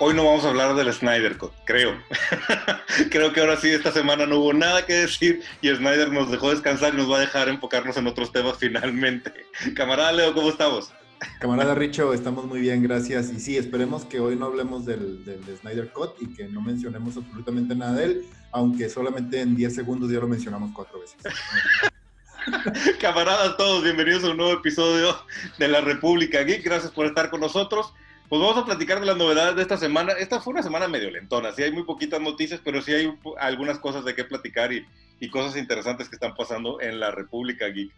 hoy no vamos a hablar del Snyder Cut, creo. creo que ahora sí, esta semana no hubo nada que decir y Snyder nos dejó descansar y nos va a dejar enfocarnos en otros temas finalmente. Camarada Leo, ¿cómo estamos? Camarada Richo, estamos muy bien, gracias. Y sí, esperemos que hoy no hablemos del, del, Snyder Cut y que no mencionemos absolutamente nada de él, aunque solamente en 10 segundos ya lo mencionamos cuatro veces. Camaradas todos, bienvenidos a un nuevo episodio de La República Geek. Gracias por estar con nosotros. Pues vamos a platicar de las novedades de esta semana. Esta fue una semana medio lentona, sí hay muy poquitas noticias, pero sí hay algunas cosas de qué platicar y, y cosas interesantes que están pasando en la República Geek.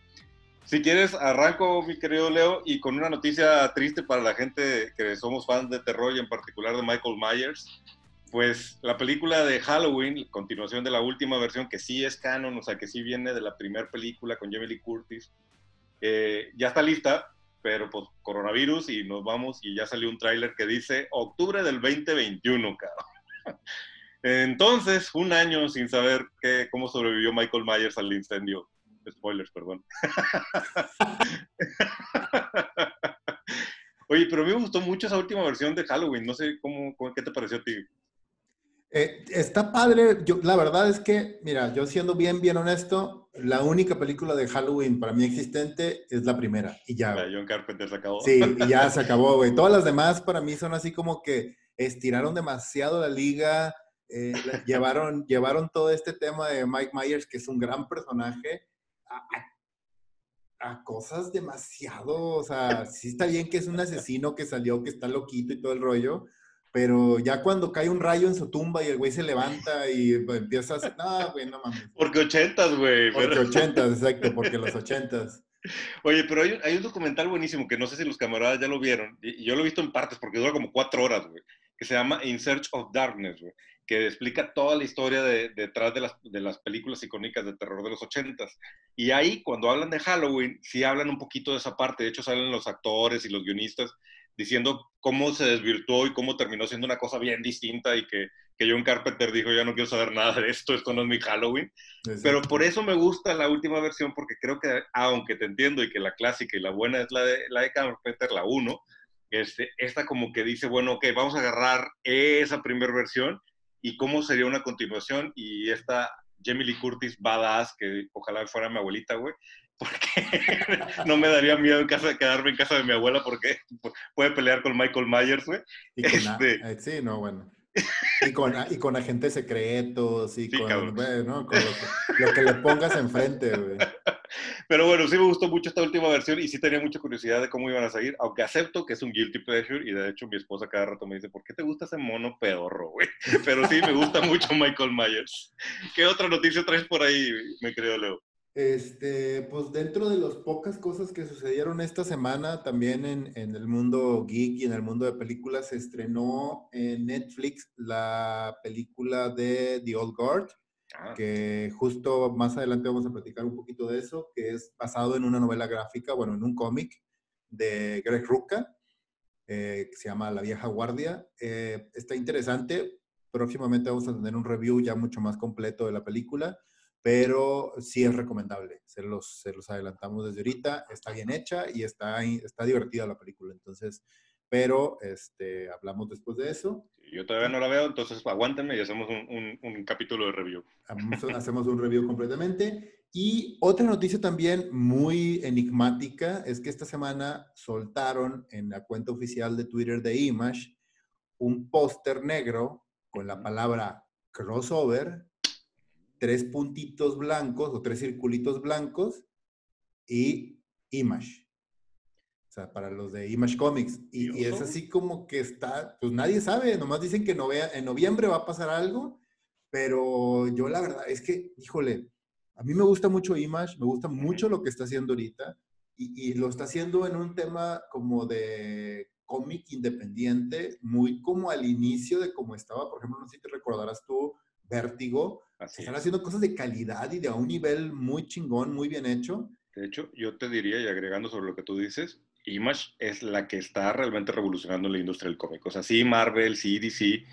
Si quieres, arranco, mi querido Leo, y con una noticia triste para la gente que somos fans de terror y en particular de Michael Myers. Pues la película de Halloween, continuación de la última versión, que sí es canon, o sea, que sí viene de la primera película con Jamie Lee Curtis, eh, ya está lista, pero pues coronavirus y nos vamos y ya salió un tráiler que dice octubre del 2021, cabrón. Entonces, un año sin saber qué, cómo sobrevivió Michael Myers al incendio Spoilers, perdón. Oye, pero a mí me gustó mucho esa última versión de Halloween. No sé cómo, qué te pareció a ti. Eh, está padre. Yo, la verdad es que, mira, yo siendo bien, bien honesto, la única película de Halloween para mí existente es la primera. Y ya. La John Carpenter se acabó. Sí, y ya se acabó, güey. Todas las demás para mí son así como que estiraron demasiado la liga. Eh, llevaron, llevaron todo este tema de Mike Myers, que es un gran personaje, a, cosas demasiado, o sea, sí está bien que es un asesino que salió, que está loquito y todo el rollo, pero ya cuando cae un rayo en su tumba y el güey se levanta y empieza a hacer, no, güey, no mames. Porque ochentas, güey. Porque ochentas, exacto, porque los ochentas. Oye, pero hay, hay, un documental buenísimo que no sé si los camaradas ya lo vieron, y yo lo he visto en partes porque dura como cuatro horas, güey, que se llama In Search of Darkness, güey que explica toda la historia de, detrás de las, de las, películas icónicas de terror de los ochentas. Y ahí, cuando hablan de Halloween, sí hablan un poquito de esa parte. De hecho, salen los actores y los guionistas diciendo cómo se desvirtuó y cómo terminó siendo una cosa bien distinta y que, que John Carpenter dijo, ya no quiero saber nada de esto, esto no es mi Halloween. Pero por eso me gusta la última versión, porque creo que, aunque te entiendo y que la clásica y la buena es la de, la de Carpenter, la 1, este, esta como que dice, bueno, ok, vamos a agarrar esa primera versión y cómo sería una continuación y esta Jamie Lee Curtis badass, que ojalá fuera mi abuelita, güey, porque no me daría miedo en casa, quedarme en casa de mi abuela porque puede pelear con Michael Myers, güey. Este eh, sí, no, bueno. Y con, y con agentes secretos y con, bueno, con lo, que, le pongas enfrente, güey. Pero bueno, sí me gustó mucho esta última versión y sí tenía mucha curiosidad de cómo iban a salir, aunque acepto que es un guilty pleasure y de hecho mi esposa cada rato me dice, ¿por qué te gusta ese mono pedorro, güey? Pero sí me gusta mucho Michael Myers. ¿Qué otra noticia traes por ahí, mi querido Leo? Este, pues dentro de las pocas cosas que sucedieron esta semana, también en, en, el mundo geek y en el mundo de películas, se estrenó en Netflix la película de The Old Guard, ah. que justo más adelante vamos a platicar un poquito de eso, que es basado en una novela gráfica, bueno, en un cómic de Greg Rucka, eh, que se llama La vieja guardia. Eh, está interesante, próximamente vamos a tener un review ya mucho más completo de la película pero sí es recomendable. Se los, se los adelantamos desde ahorita. Está bien hecha y está, está divertida la película. Entonces, pero este, hablamos después de eso. Yo todavía no la veo, entonces aguántenme y hacemos un, un, capítulo de review. Hacemos un review completamente. Y otra noticia también muy enigmática es que esta semana soltaron en la cuenta oficial de Twitter de Image un póster negro con la palabra crossover tres puntitos blancos o tres circulitos blancos y Image. O sea, para los de Image Comics. Y, es así como que está, pues nadie sabe, nomás dicen que en noviembre va a pasar algo, pero yo la verdad es que, híjole, a mí me gusta mucho Image, me gusta mucho lo que está haciendo ahorita y, y lo está haciendo en un tema como de cómic independiente, muy como al inicio de cómo estaba, por ejemplo, no sé si te recordarás tú, Vértigo, están haciendo cosas de calidad y de a un nivel muy chingón, muy bien hecho. De hecho, yo te diría, y agregando sobre lo que tú dices, Image es la que está realmente revolucionando la industria del cómic. O sea, sí Marvel, sí DC,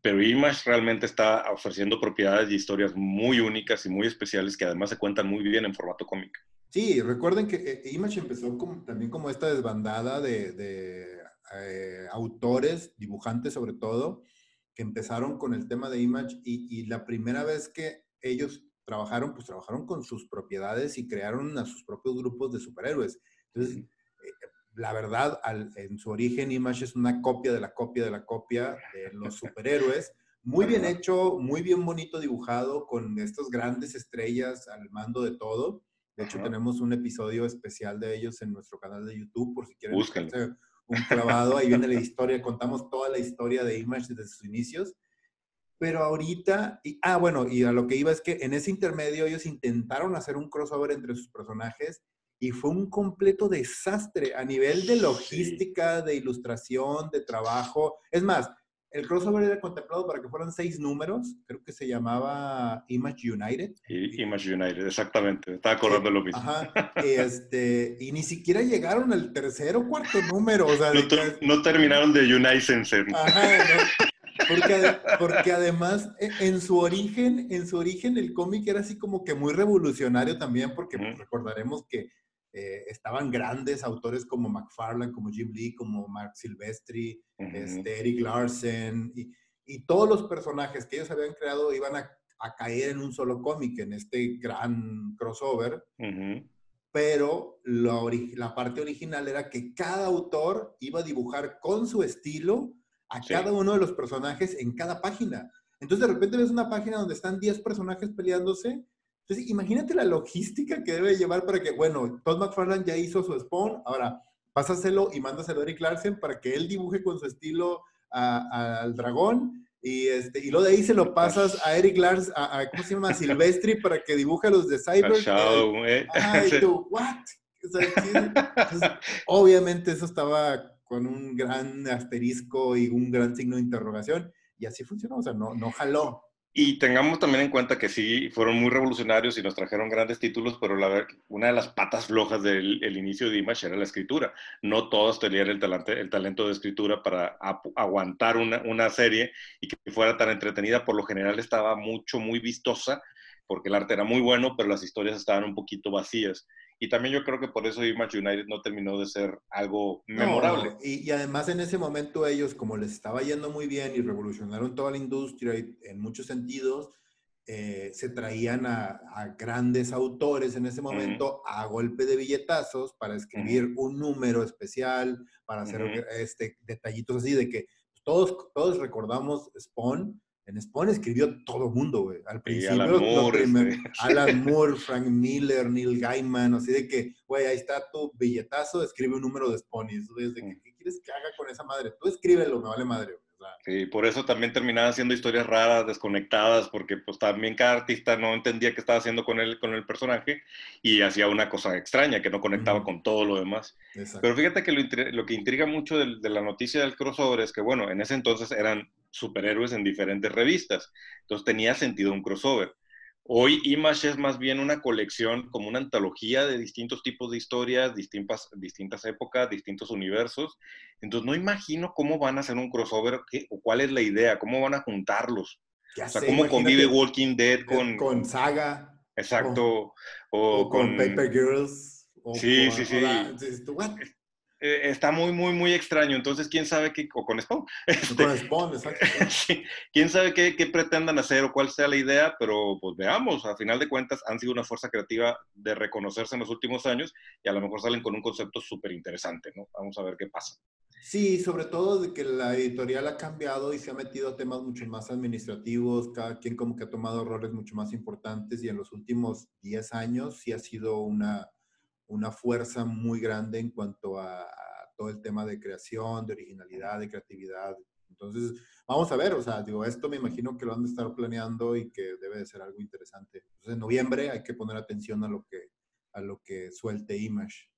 pero Image realmente está ofreciendo propiedades y historias muy únicas y muy especiales que además se cuentan muy bien en formato cómic. Sí, recuerden que eh, Image empezó como, también como esta desbandada de, de eh, autores, dibujantes sobre todo, que empezaron con el tema de Image y, y, la primera vez que ellos trabajaron, pues trabajaron con sus propiedades y crearon a sus propios grupos de superhéroes. Entonces, eh, la verdad, al, en su origen, Image es una copia de la copia de la copia de los superhéroes. Muy bien hecho, muy bien bonito dibujado, con estas grandes estrellas al mando de todo. De hecho, tenemos un episodio especial de ellos en nuestro canal de YouTube, por si quieren un clavado, ahí viene la historia, contamos toda la historia de Image desde sus inicios. Pero ahorita, y, ah, bueno, y a lo que iba es que en ese intermedio ellos intentaron hacer un crossover entre sus personajes y fue un completo desastre a nivel de logística, de ilustración, de trabajo. Es más, el crossover era contemplado para que fueran seis números, creo que se llamaba Image United. Y, Image United, exactamente, estaba acordando lo mismo. Ajá, este, y ni siquiera llegaron al tercer o cuarto número. O sea, no, terminaron de Unite Ajá, porque, porque, además, e, en su origen, en su origen, el cómic era así como que muy revolucionario también, porque recordaremos que eh, estaban grandes autores como McFarlane, como Jim Lee, como Mark Silvestri, este, Eric Larsen, y, y, todos los personajes que ellos habían creado iban a, a caer en un solo cómic, en este gran crossover. Pero la, la, parte original era que cada autor iba a dibujar con su estilo a cada uno de los personajes en cada página. Entonces de repente ves una página donde están 10 personajes peleándose entonces, imagínate la logística que debe llevar para que, bueno, Todd McFarlane ya hizo su spawn, ahora pásaselo y mándaselo a Eric Larsen para que él dibuje con su estilo al dragón. Y, este, y luego de ahí se lo pasas a Eric Lars, a, ¿cómo se llama? A Silvestri para que dibuje a los de Cyber. Eh. Ay, tú, ¿what? obviamente eso estaba con un gran asterisco y un gran signo de interrogación. Y así funcionó, o sea, no, no jaló. Y tengamos también en cuenta que sí, fueron muy revolucionarios y nos trajeron grandes títulos, pero una de las patas flojas del inicio de Image era la escritura. No todos tenían el, talento, el talento de escritura para aguantar una, una, serie y que fuera tan entretenida. Por lo general estaba mucho, muy vistosa, porque el arte era muy bueno, pero las historias estaban un poquito vacías. Y también yo creo que por eso Image United no terminó de ser algo memorable. y, además en ese momento ellos, como les estaba yendo muy bien y revolucionaron toda la industria en muchos sentidos, eh, se traían a, grandes autores en ese momento a golpe de billetazos para escribir un número especial, para hacer este, detallitos así de que todos, todos recordamos Spawn, en Spawn escribió todo mundo, güey. Al principio, Alan, Moore. Alan Moore, Frank Miller, Neil Gaiman, así de que, güey, ahí está tu billetazo, escribe un número de Spawn. Y desde que, mm. ¿qué quieres que haga con esa madre? Tú escríbelo, me vale madre, güey. Sí, por eso también terminaban haciendo historias raras, desconectadas, porque pues también cada artista no entendía qué estaba haciendo con el, con el personaje y hacía una cosa extraña que no conectaba con todo lo demás. Pero fíjate que lo, lo que intriga mucho de, de, la noticia del crossover es que, bueno, en ese entonces eran superhéroes en diferentes revistas, entonces tenía sentido un crossover. Hoy Image es más bien una colección, como una antología de distintos tipos de historias, distintas, distintas épocas, distintos universos. Entonces no imagino cómo van a hacer un crossover o cuál es la idea, cómo van a juntarlos. o sea, cómo convive Walking Dead con... Con Saga. Exacto. O, con, Paper Girls. sí, sí, sí. Eh, está muy, muy, muy extraño. Entonces, ¿quién sabe qué, o con Spawn? con este, Spawn, exacto. ¿Quién sabe qué, qué, pretendan hacer o cuál sea la idea? Pero pues veamos, a final de cuentas han sido una fuerza creativa de reconocerse en los últimos años y a lo mejor salen con un concepto súper interesante, ¿no? Vamos a ver qué pasa. Sí, sobre todo de que la editorial ha cambiado y se ha metido a temas mucho más administrativos, cada quien como que ha tomado roles mucho más importantes y en los últimos 10 años sí ha sido una una fuerza muy grande en cuanto a, todo el tema de creación, de originalidad, de creatividad. Entonces, vamos a ver, o sea, digo, esto me imagino que lo han de estar planeando y que debe de ser algo interesante. Entonces, en noviembre hay que poner atención a lo que, a lo que suelte Image.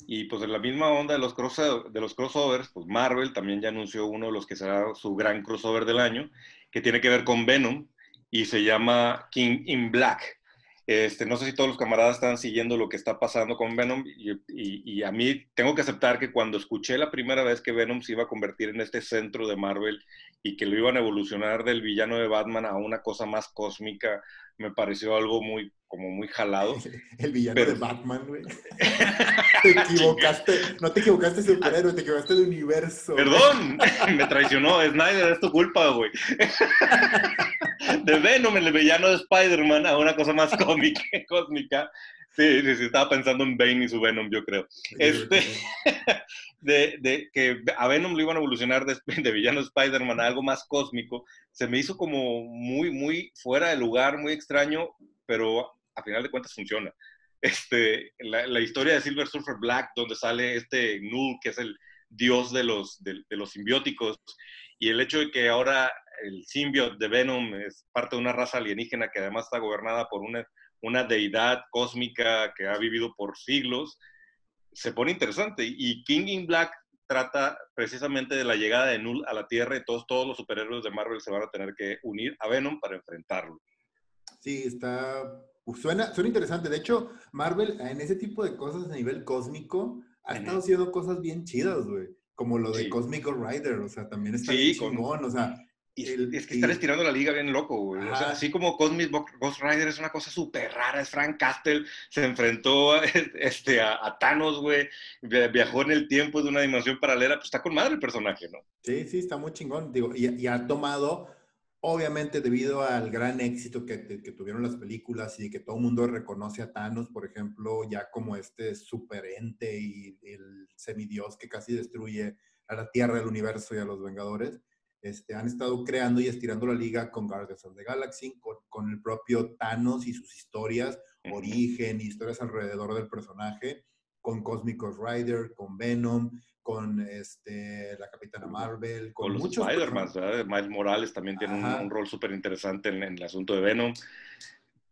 Y pues en la misma onda de los, de los crossovers, pues Marvel también ya anunció uno de los que será su gran crossover del año, que tiene que ver con Venom y se llama King in Black. Este, no sé si todos los camaradas están siguiendo lo que está pasando con Venom y, a mí tengo que aceptar que cuando escuché la primera vez que Venom se iba a convertir en este centro de Marvel y que lo iban a evolucionar del villano de Batman a una cosa más cósmica, me pareció algo muy como muy jalado. El villano de Batman, güey. te equivocaste, no te equivocaste de superhéroe, te equivocaste de universo. Perdón, me traicionó, Snyder, es tu culpa, güey. de Venom, el villano de Spider-Man, a una cosa más cómica, cósmica. Sí, sí, sí, estaba pensando en Bane y su Venom, yo creo. Este, de, de, que a Venom lo iban a evolucionar de, de villano Spider-Man a algo más cósmico, se me hizo como muy, muy fuera de lugar, muy extraño, pero a final de cuentas funciona. Este, la, la, historia de Silver Surfer Black, donde sale este Null, que es el dios de los, de, los simbióticos, y el hecho de que ahora el simbionte de Venom es parte de una raza alienígena que además está gobernada por una, una deidad cósmica que ha vivido por siglos, se pone interesante. Y King in Black trata precisamente de la llegada de Null a la Tierra y todos, todos los superhéroes de Marvel se van a tener que unir a Venom para enfrentarlo. Sí, está Suena, suena interesante. De hecho, Marvel en ese tipo de cosas a nivel cósmico ha estado haciendo cosas bien chidas, güey. Como lo de sí. Cosmic Rider, o sea, también está sí, chingón, o sea... Y, el, es que y... están estirando la liga bien loco, güey. O sea, así como Cosmic Ghost Rider es una cosa súper rara, es Frank Castle, se enfrentó este, a, a Thanos, güey, viajó en el tiempo de una dimensión paralela, pues está con madre el personaje, ¿no? Sí, sí, está muy chingón, digo, y, y ha tomado Obviamente, debido al gran éxito que, que, tuvieron las películas y que todo el mundo reconoce a Thanos, por ejemplo, ya como este superente y el semidios que casi destruye a la Tierra, el universo y a los Vengadores, este, han estado creando y estirando la liga con Guardians of the Galaxy, con, con el propio Thanos y sus historias, origen, historias alrededor del personaje, con Cosmic Rider, con Venom, con este, la Capitana Marvel, con, con los Spider-Man, Miles Morales también tiene un, un, rol súper interesante en, en, el asunto de Venom.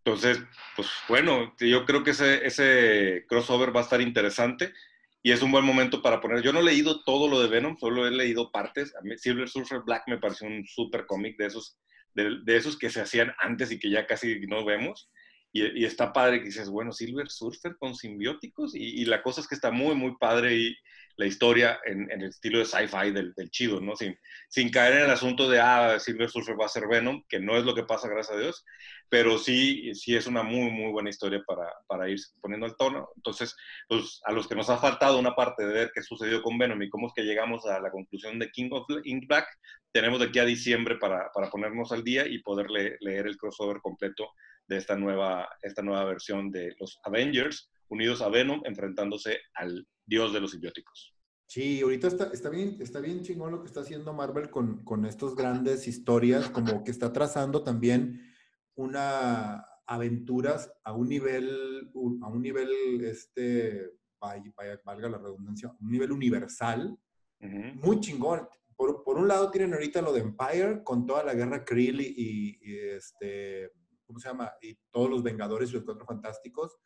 Entonces, pues bueno, yo creo que ese, ese crossover va a estar interesante y es un buen momento para poner. Yo no he leído todo lo de Venom, solo he leído partes. A mí Silver Surfer Black me pareció un súper cómic de esos, de, de, esos que se hacían antes y que ya casi no vemos. Y, y, está padre que dices, bueno, Silver Surfer con simbióticos y, y, la cosa es que está muy, muy padre y, la historia en, en el estilo de sci-fi del, del, chido, ¿no? Sin, sin caer en el asunto de, ah, Silver Surfer va a ser Venom, que no es lo que pasa, gracias a Dios, pero sí, sí es una muy, muy buena historia para, para ir poniendo el tono. Entonces, pues a los que nos ha faltado una parte de ver qué sucedió con Venom y cómo es que llegamos a la conclusión de King of Ink Black, tenemos de aquí a diciembre para, para ponernos al día y poder le, leer el crossover completo de esta nueva, esta nueva versión de los Avengers unidos a Venom enfrentándose al dios de los simbióticos. Sí, ahorita está, está, bien, está bien chingón lo que está haciendo Marvel con, con estas grandes historias, como que está trazando también una aventuras a un nivel, a un nivel, este, valga la redundancia, un nivel universal, uh -huh. muy chingón. Por, por, un lado tienen ahorita lo de Empire con toda la guerra Krill y, y, y este, ¿cómo se llama? Y todos los Vengadores y los Cuatro Fantásticos.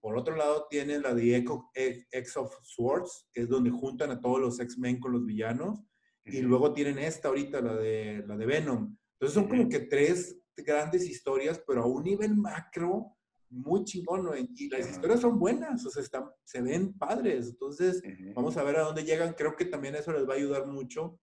Por otro lado, tienen la de Echo, X of Swords, que es donde juntan a todos los X-Men con los villanos. Uh -huh. Y luego tienen esta ahorita, la de, la de Venom. Entonces son uh -huh. como que tres grandes historias, pero a un nivel macro muy chingón. ¿no? Y las historias son buenas, o sea, están, se ven padres. Entonces, uh -huh. vamos a ver a dónde llegan. Creo que también eso les va a ayudar mucho.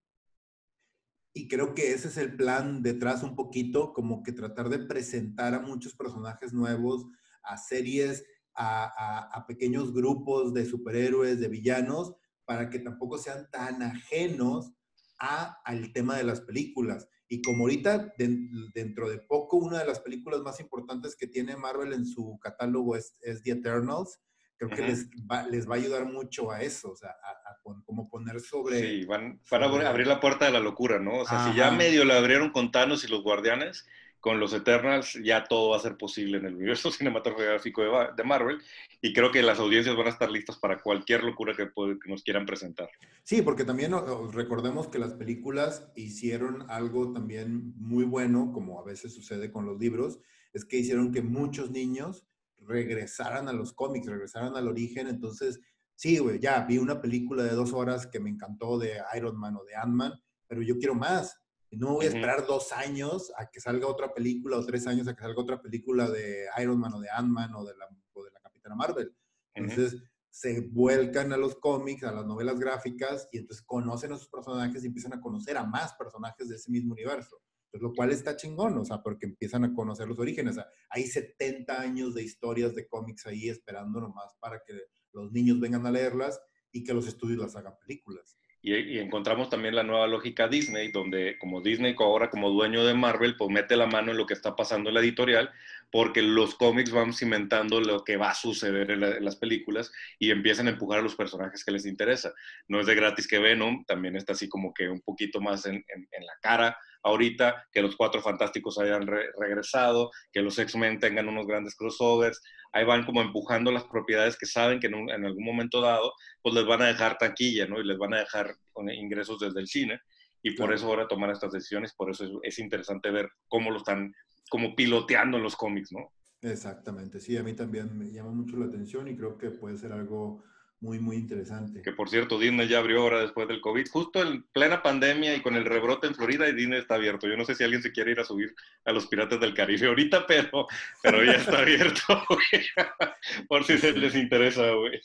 Y creo que ese es el plan detrás un poquito, como que tratar de presentar a muchos personajes nuevos, a series a, a, a, pequeños grupos de superhéroes, de villanos, para que tampoco sean tan ajenos a, al tema de las películas. Y como ahorita, de, dentro de poco, una de las películas más importantes que tiene Marvel en su catálogo es, es The Eternals, creo uh -huh. que les va, les va, a ayudar mucho a eso, o sea, a, a como poner sobre... Sí, van, van sobre... a abrir la puerta de la locura, ¿no? O sea, Ajá. si ya medio la abrieron con Thanos y los Guardianes, con los Eternals ya todo va a ser posible en el universo cinematográfico de, de, Marvel y creo que las audiencias van a estar listas para cualquier locura que, que nos quieran presentar. Sí, porque también recordemos que las películas hicieron algo también muy bueno, como a veces sucede con los libros, es que hicieron que muchos niños regresaran a los cómics, regresaran al origen, entonces, sí, güey, ya vi una película de dos horas que me encantó de Iron Man o de Ant-Man, pero yo quiero más no voy a esperar dos años a que salga otra película o tres años a que salga otra película de Iron Man o de Ant-Man o, de la, o de la Capitana Marvel. Entonces uh -huh. se vuelcan a los cómics, a las novelas gráficas y entonces conocen a sus personajes y empiezan a conocer a más personajes de ese mismo universo. Pues, lo cual está chingón, o sea, porque empiezan a conocer los orígenes. O sea, hay 70 años de historias de cómics ahí esperando nomás para que los niños vengan a leerlas y que los estudios las hagan películas. Y, encontramos también la nueva lógica Disney, donde como Disney ahora como dueño de Marvel, pues mete la mano en lo que está pasando en la editorial, porque los cómics van cimentando lo que va a suceder en, las películas y empiezan a empujar a los personajes que les interesa. No es de gratis que Venom, también está así como que un poquito más en, en la cara ahorita, que los Cuatro Fantásticos hayan regresado, que los X-Men tengan unos grandes crossovers, ahí van como empujando las propiedades que saben que en, algún momento dado, pues les van a dejar taquilla, ¿no? Y les van a dejar ingresos desde el cine, y por eso ahora toman estas decisiones, por eso es, es interesante ver cómo lo están como piloteando en los cómics, ¿no? Exactamente, sí, a mí también me llama mucho la atención y creo que puede ser algo muy, muy interesante. Que por cierto, Disney ya abrió ahora después del COVID, justo en plena pandemia y con el rebrote en Florida y Disney está abierto. Yo no sé si alguien se quiere ir a subir a los Piratas del Caribe ahorita, pero, pero ya está abierto, por si se les interesa, güey.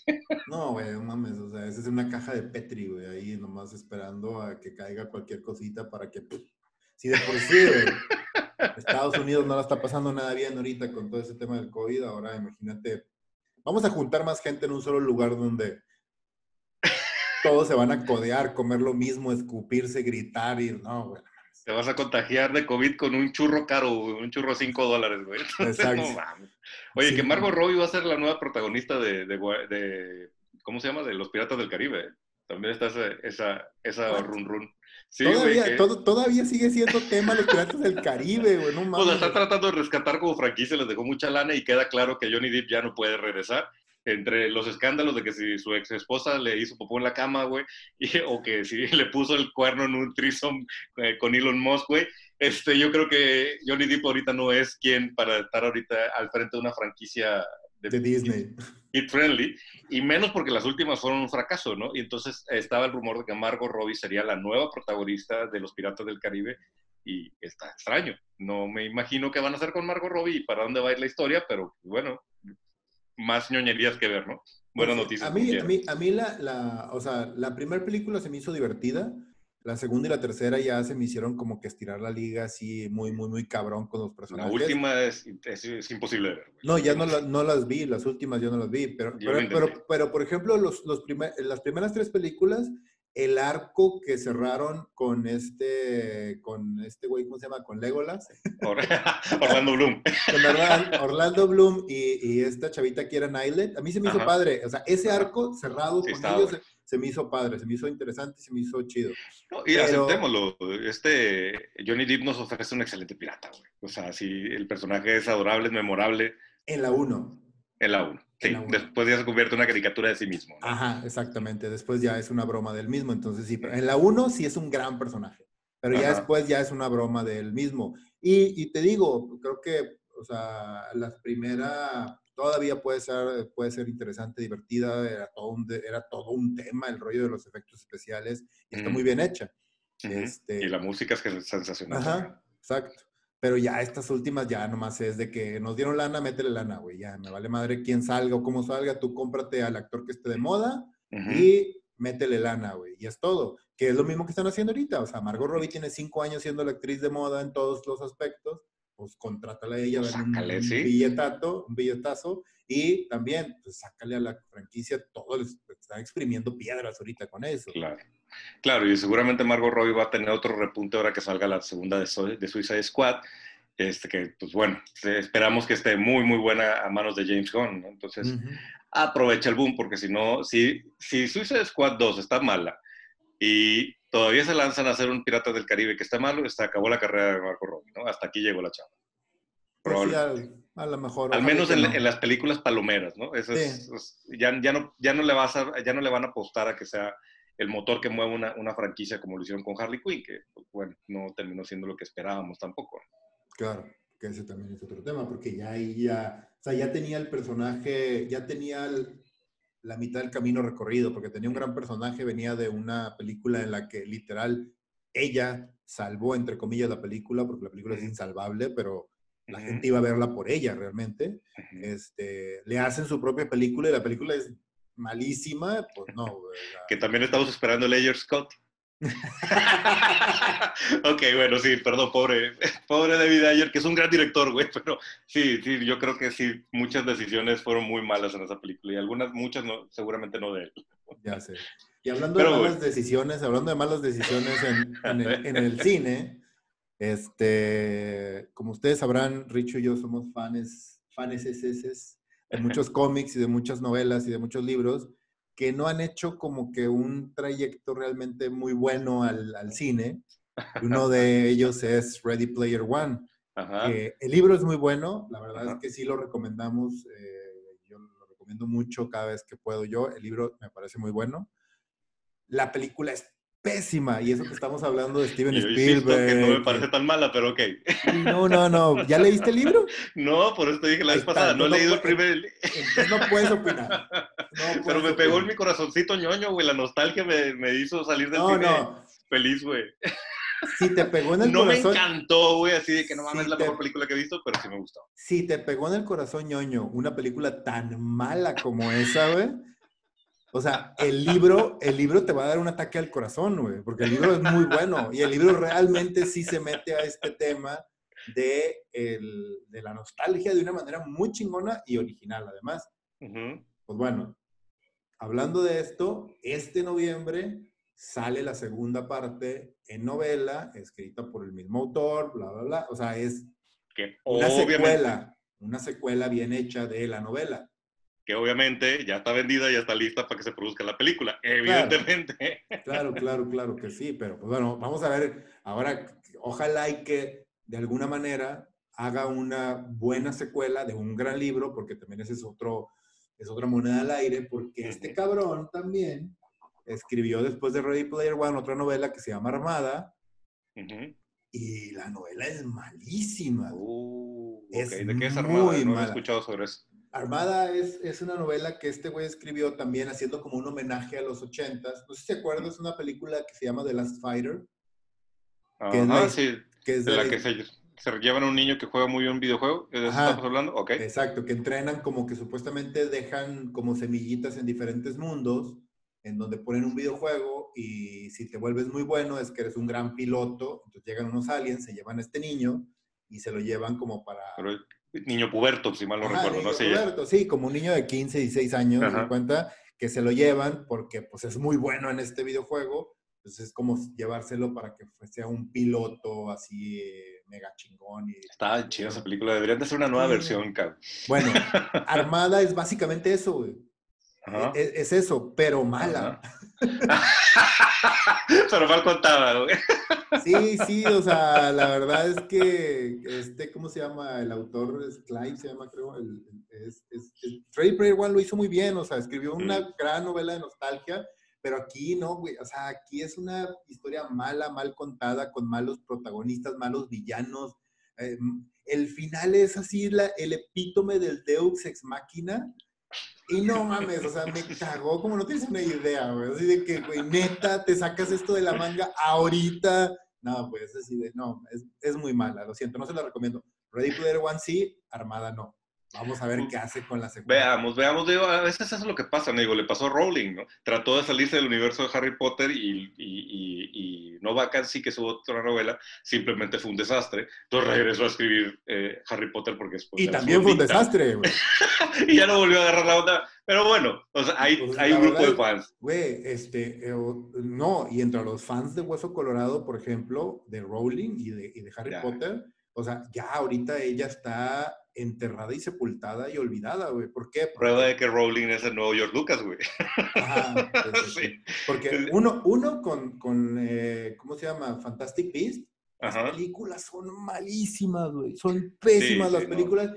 No, güey, no mames, o sea, esa es una caja de Petri, güey, ahí nomás esperando a que caiga cualquier cosita para que, si de por sí, güey. Estados Unidos no la está pasando nada bien ahorita con todo ese tema del COVID, ahora imagínate Vamos a juntar más gente en un solo lugar donde todos se van a codear, comer lo mismo, escupirse, gritar y no, güey. Te vas a contagiar de COVID con un churro caro, un churro 5 dólares, güey. Exacto. Oye, que Margot Robbie va a ser la nueva protagonista de, de, ¿cómo se llama? De Los Piratas del Caribe. También está esa, esa, esa run run todavía, todavía sigue siendo tema los piratas del Caribe, güey. No Pues la está tratando de rescatar como franquicia, les dejó mucha lana y queda claro que Johnny Depp ya no puede regresar. Entre los escándalos de que si su ex esposa le hizo popó en la cama, güey, o que si le puso el cuerno en un trisom eh, con Elon Musk, güey, este, yo creo que Johnny Depp ahorita no es quien para estar ahorita al frente de una franquicia de, Disney. Kid Friendly, y menos porque las últimas fueron un fracaso, ¿no? Y entonces estaba el rumor de que Margot Robbie sería la nueva protagonista de Los Piratas del Caribe, y está extraño. No me imagino qué van a hacer con Margot Robbie y para dónde va a ir la historia, pero bueno, más ñoñerías que ver, ¿no? Buenas noticias. A mí, a mí, a mí la, la, o sea, la primera película se me hizo divertida la segunda y la tercera ya se me hicieron como que estirar la liga así muy, muy, muy cabrón con los personajes. La última es, es, imposible de ver. No, ya no, no, las vi, las últimas ya no las vi, pero, pero, pero, por ejemplo, los, los primer, las primeras tres películas, el arco que cerraron con este, con este güey, ¿cómo se llama? Con Legolas. Orlando Bloom. con Orlando, Bloom y, y, esta chavita que era Nylet, a mí se me hizo padre. O sea, ese arco cerrado con ellos se me hizo padre, se me hizo interesante, se me hizo chido. y aceptémoslo, este Johnny Depp nos ofrece un excelente pirata, güey. O sea, si el personaje es adorable, es memorable. En la 1. En la 1. Sí, después ya se convierte en una caricatura de sí mismo. Ajá, exactamente. Después ya es una broma del mismo. Entonces, sí, en la 1 sí es un gran personaje. Pero ya después ya es una broma del mismo. Y, y, te digo, creo que, o sea, las primeras todavía puede ser, puede ser interesante, divertida, era todo, un, era todo un tema el rollo de los efectos especiales y está muy bien hecha. este, y la música es sensacional. Ajá, exacto. Pero ya estas últimas ya nomás es de que nos dieron lana, métele lana, güey. Ya me vale madre quién salga o cómo salga, tú cómprate al actor que esté de moda y métele lana, güey. Y es todo. Que es lo mismo que están haciendo ahorita. O sea, Margot Robbie tiene cinco años siendo la actriz de moda en todos los aspectos pues contrátala a ella, pues un, billetato, un billetazo y también, pues sácale a la franquicia todo, les están exprimiendo piedras ahorita con eso. Claro. Claro, y seguramente Margot Robbie va a tener otro repunte ahora que salga la segunda de, de Suicide Squad, este que, pues bueno, esperamos que esté muy, muy buena a manos de James Gunn, Entonces, aprovecha el boom, porque si no, si, si Suicide Squad 2 está mala y todavía se lanzan a hacer un Pirata del Caribe que está malo, se acabó la carrera de Marco Robbie, ¿no? Hasta aquí llegó la chava. Pues a, lo mejor. Al menos en, las películas palomeras, ¿no? Eso es, ya, ya, no, ya, no le vas a, ya no le van a apostar a que sea el motor que mueve una, una franquicia como lo hicieron con Harley Quinn, que, pues, bueno, no terminó siendo lo que esperábamos tampoco. Claro, que ese también es otro tema, porque ya ahí ya, o sea, ya tenía el personaje, ya tenía el, la mitad del camino recorrido, porque tenía un gran personaje, venía de una película en la que literal ella salvó, entre comillas, la película, porque la película es insalvable, pero la gente iba a verla por ella realmente. este, le hacen su propia película y la película es malísima, pues no. que también estamos esperando Ledger Scott. ok, bueno, sí, perdón, pobre, pobre David Ayer, que es un gran director, güey, pero sí, sí, yo creo que sí, muchas decisiones fueron muy malas en esa película y algunas, muchas no, seguramente no de él. Ya sé. Y hablando de malas decisiones, hablando de malas decisiones en, el, cine, este, como ustedes sabrán, Richo y yo somos fans, fans de muchos cómics y de muchas novelas y de muchos libros que no han hecho como que un trayecto realmente muy bueno al, al cine. Uno de ellos es Ready Player One. el libro es muy bueno, la verdad es que sí lo recomendamos. Eh, yo lo recomiendo mucho cada vez que puedo yo. El libro me parece muy bueno. La película es pésima. Y eso que estamos hablando de Steven Yo Spielberg. que no me parece tan mala, pero ok. No, no, no. ¿Ya leíste el libro? No, por eso te dije la vez pasada. No, he leído el primer. Entonces no puedes opinar. pero me pegó en mi corazoncito ñoño, güey. La nostalgia me, me hizo salir del cine feliz, güey. Si te pegó en el no corazón. No me encantó, güey, así de que no mames, es la mejor película que he visto, pero sí me gustó. Si te pegó en el corazón ñoño una película tan mala como esa, güey o sea, el libro, el libro te va a dar un ataque al corazón, güey, porque el libro es muy bueno y el libro realmente sí se mete a este tema de, de la nostalgia de una manera muy chingona y original, además. Pues bueno, hablando de esto, este noviembre sale la segunda parte en novela, escrita por el mismo autor, bla, bla, bla. O sea, es una secuela, una secuela bien hecha de la novela que obviamente ya está vendida, ya está lista para que se produzca la película, evidentemente. Claro, claro, claro, que sí, pero pues bueno, vamos a ver, ahora ojalá y que de alguna manera haga una buena secuela de un gran libro, porque también ese es otro, es otra moneda al aire, porque este cabrón también escribió después de Ready Player One otra novela que se llama Armada, y la novela es malísima. Uh, ¿De qué es Armada? no he escuchado sobre eso. Armada es, es, una novela que este güey escribió también haciendo como un homenaje a los ochentas. No sé si se acuerdan, es una película que se llama The Last Fighter. Que ah, sí. Que es de, la, que se, se, llevan a un niño que juega muy bien un videojuego. ¿De eso estamos hablando? Ok. Exacto, que entrenan como que supuestamente dejan como semillitas en diferentes mundos, en donde ponen un videojuego y si te vuelves muy bueno es que eres un gran piloto. Entonces llegan unos aliens, se llevan a este niño y se lo llevan como para niño puberto, si mal no recuerdo. no sé puberto, sí, como un niño de 15, 16 años, me cuenta, que se lo llevan porque pues es muy bueno en este videojuego. Entonces es como llevárselo para que sea un piloto así eh, mega chingón. Y, Está chida esa película, deberían de ser una nueva versión, cabrón. Bueno, Armada es básicamente eso, güey. E, es, eso, pero mala. pero mal contada, güey. Sí, sí, o sea, la verdad es que, este, ¿cómo se llama? El autor es Clive, se llama, creo. El, es, es, Trey Prayer One lo hizo muy bien, o sea, escribió una mm. gran novela de nostalgia, pero aquí no, güey, o sea, aquí es una historia mala, mal contada, con malos protagonistas, malos villanos. Eh, el final es así la, el epítome del Deux Ex Máquina. Y no mames, o sea, me cagó como no tienes una idea, güey. Así de que, güey, neta, te sacas esto de la manga ahorita. No, pues, así de, no, es, es muy mala, lo siento, no se la recomiendo. Ready Player One sí, Armada no. Vamos a ver qué hace con la segunda. Veamos, veamos. Digo, a veces eso es lo que pasa, digo, le pasó a Rowling, ¿no? Trató de salirse del universo de Harry Potter y, y, y, No Vacancy, que es su otra novela, simplemente fue un desastre. Entonces regresó a escribir eh, Harry Potter porque después... Y también fue un desastre, güey. y ya no volvió a agarrar la onda. Pero bueno, o sea, hay, pues, hay un grupo de fans. Güey, este, eh, no, y entre los fans de Hueso Colorado, por ejemplo, de Rowling y de, y de Harry Potter, o sea, ya ahorita ella está enterrada y sepultada y olvidada, güey. ¿Por qué? Prueba de que Rowling es el nuevo George Lucas, güey. Ajá, sí. Porque uno, uno con, con eh, ¿cómo se llama? Fantastic Beasts. Las películas son malísimas, güey. Son pésimas las películas.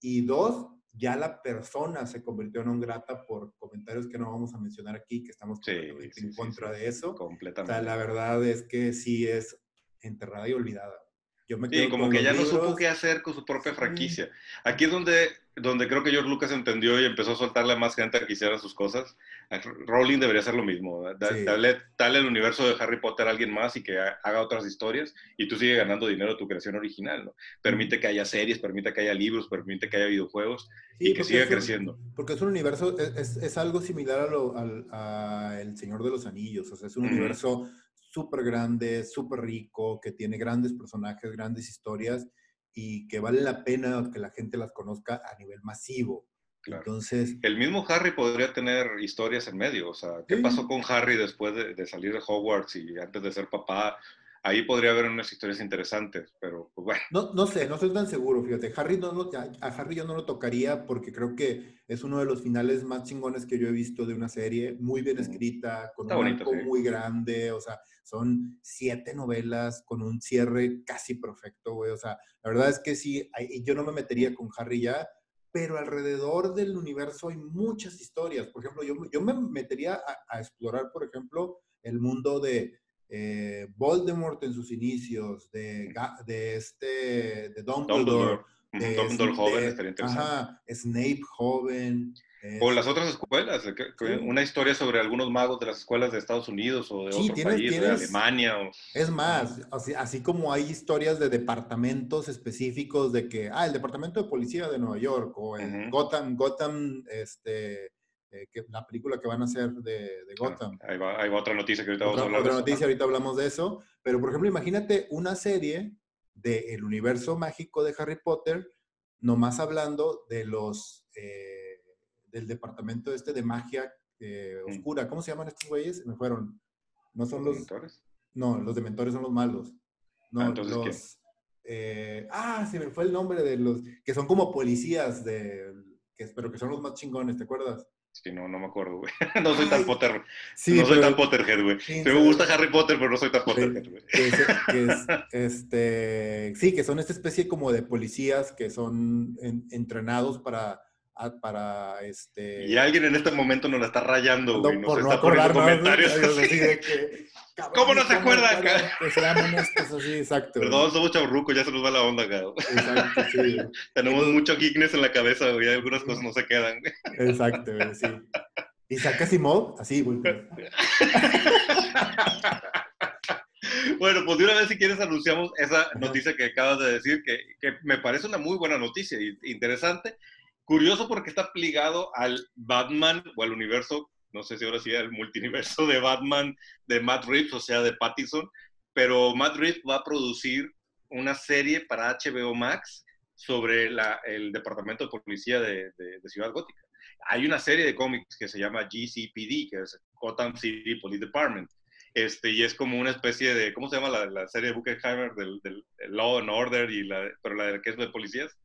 Y dos, ya la persona se convirtió en un grata por comentarios que no vamos a mencionar aquí, que estamos completamente en contra de eso. Completamente. O sea, la verdad es que sí es enterrada y olvidada. Yo me sí, como que ya no supo qué hacer con su propia franquicia. Aquí es donde, donde creo que George Lucas entendió y empezó a soltarle a más gente a que hiciera sus cosas. Rowling debería hacer lo mismo. Dale, el universo de Harry Potter a alguien más y que haga otras historias y tú sigues ganando dinero de tu creación original. ¿no? Permite que haya series, permite que haya libros, permite que haya videojuegos y que siga creciendo. Porque es un universo, es, es algo similar a, lo, al, a El Señor de los Anillos. O sea, es un universo súper grande, súper rico, que tiene grandes personajes, grandes historias y que vale la pena que la gente las conozca a nivel masivo. Entonces, el mismo Harry podría tener historias en medio, o sea, ¿qué pasó con Harry después de, de, salir de Hogwarts y antes de ser papá? Ahí podría haber unas historias interesantes, pero pues bueno. No, no sé, no estoy tan seguro, fíjate. Harry no a Harry yo no lo tocaría porque creo que es uno de los finales más chingones que yo he visto de una serie, muy bien escrita, con un arco muy grande, o sea, son siete novelas con un cierre casi perfecto, güey. O sea, la verdad es que sí, yo no me metería con Harry ya, pero alrededor del universo hay muchas historias. Por ejemplo, yo, yo me metería a explorar, por ejemplo, el mundo de eh, Voldemort en sus inicios, de, de este, de Dumbledore. Dumbledore, joven, estaría interesante. Ajá, Snape joven. O las otras escuelas, una historia sobre algunos magos de las escuelas de Estados Unidos o de otro país, de Alemania. Es más, así, como hay historias de departamentos específicos de que, ah, el departamento de policía de Nueva York o en Gotham, Gotham, este, eh, que, la película que van a hacer de, de Gotham. ahí, va, ahí, va, otra noticia que ahorita vamos a hablar. Otra noticia, ahorita hablamos de eso. Pero, por ejemplo, imagínate una serie del universo mágico de Harry Potter, nomás hablando de los, eh, del departamento este de magia eh, oscura. ¿Cómo se llaman estos güeyes? Me fueron. No son los... ¿Dementores? No, los dementores son los malos. No, ah, entonces, los... ah, se me fue el nombre de los... Que son como policías de... Que, pero que son los más chingones, ¿te acuerdas? Sí, no, no me acuerdo, güey. No soy tan Potter. no soy tan Potterhead, güey. me gusta Harry Potter, pero no soy tan Potterhead, güey. este, sí, que son esta especie como de policías que son entrenados para, para este. Y alguien en este momento nos la está rayando, güey. Nos está poniendo comentarios. Así de que, ¿Cómo no se acuerdan, cabrón? Que así, exacto. Perdón, somos chaburrucos, ya se nos va la onda, cabrón. Exacto, sí. Tenemos mucho geekness en la cabeza, güey, algunas cosas no se quedan, güey. Exacto, güey, sí. ¿Y saca Simón? Así, güey. Bueno, pues de una vez si quieres anunciamos esa noticia que acabas de decir, que, que me parece una muy buena noticia, interesante. Curioso porque está ligado al Batman o al universo no sé si ahora sí el multiverso de Batman de Matt Reeves, o sea, de Pattinson, pero Matt Reeves va a producir una serie para HBO Max sobre el departamento de policía de, Ciudad Gótica. Hay una serie de cómics que se llama GCPD, que es Gotham City Police Department. Este, y es como una especie de, ¿cómo se llama la, serie de Buckenheimer del, del, Law and Order, y la, pero la de que es de policías?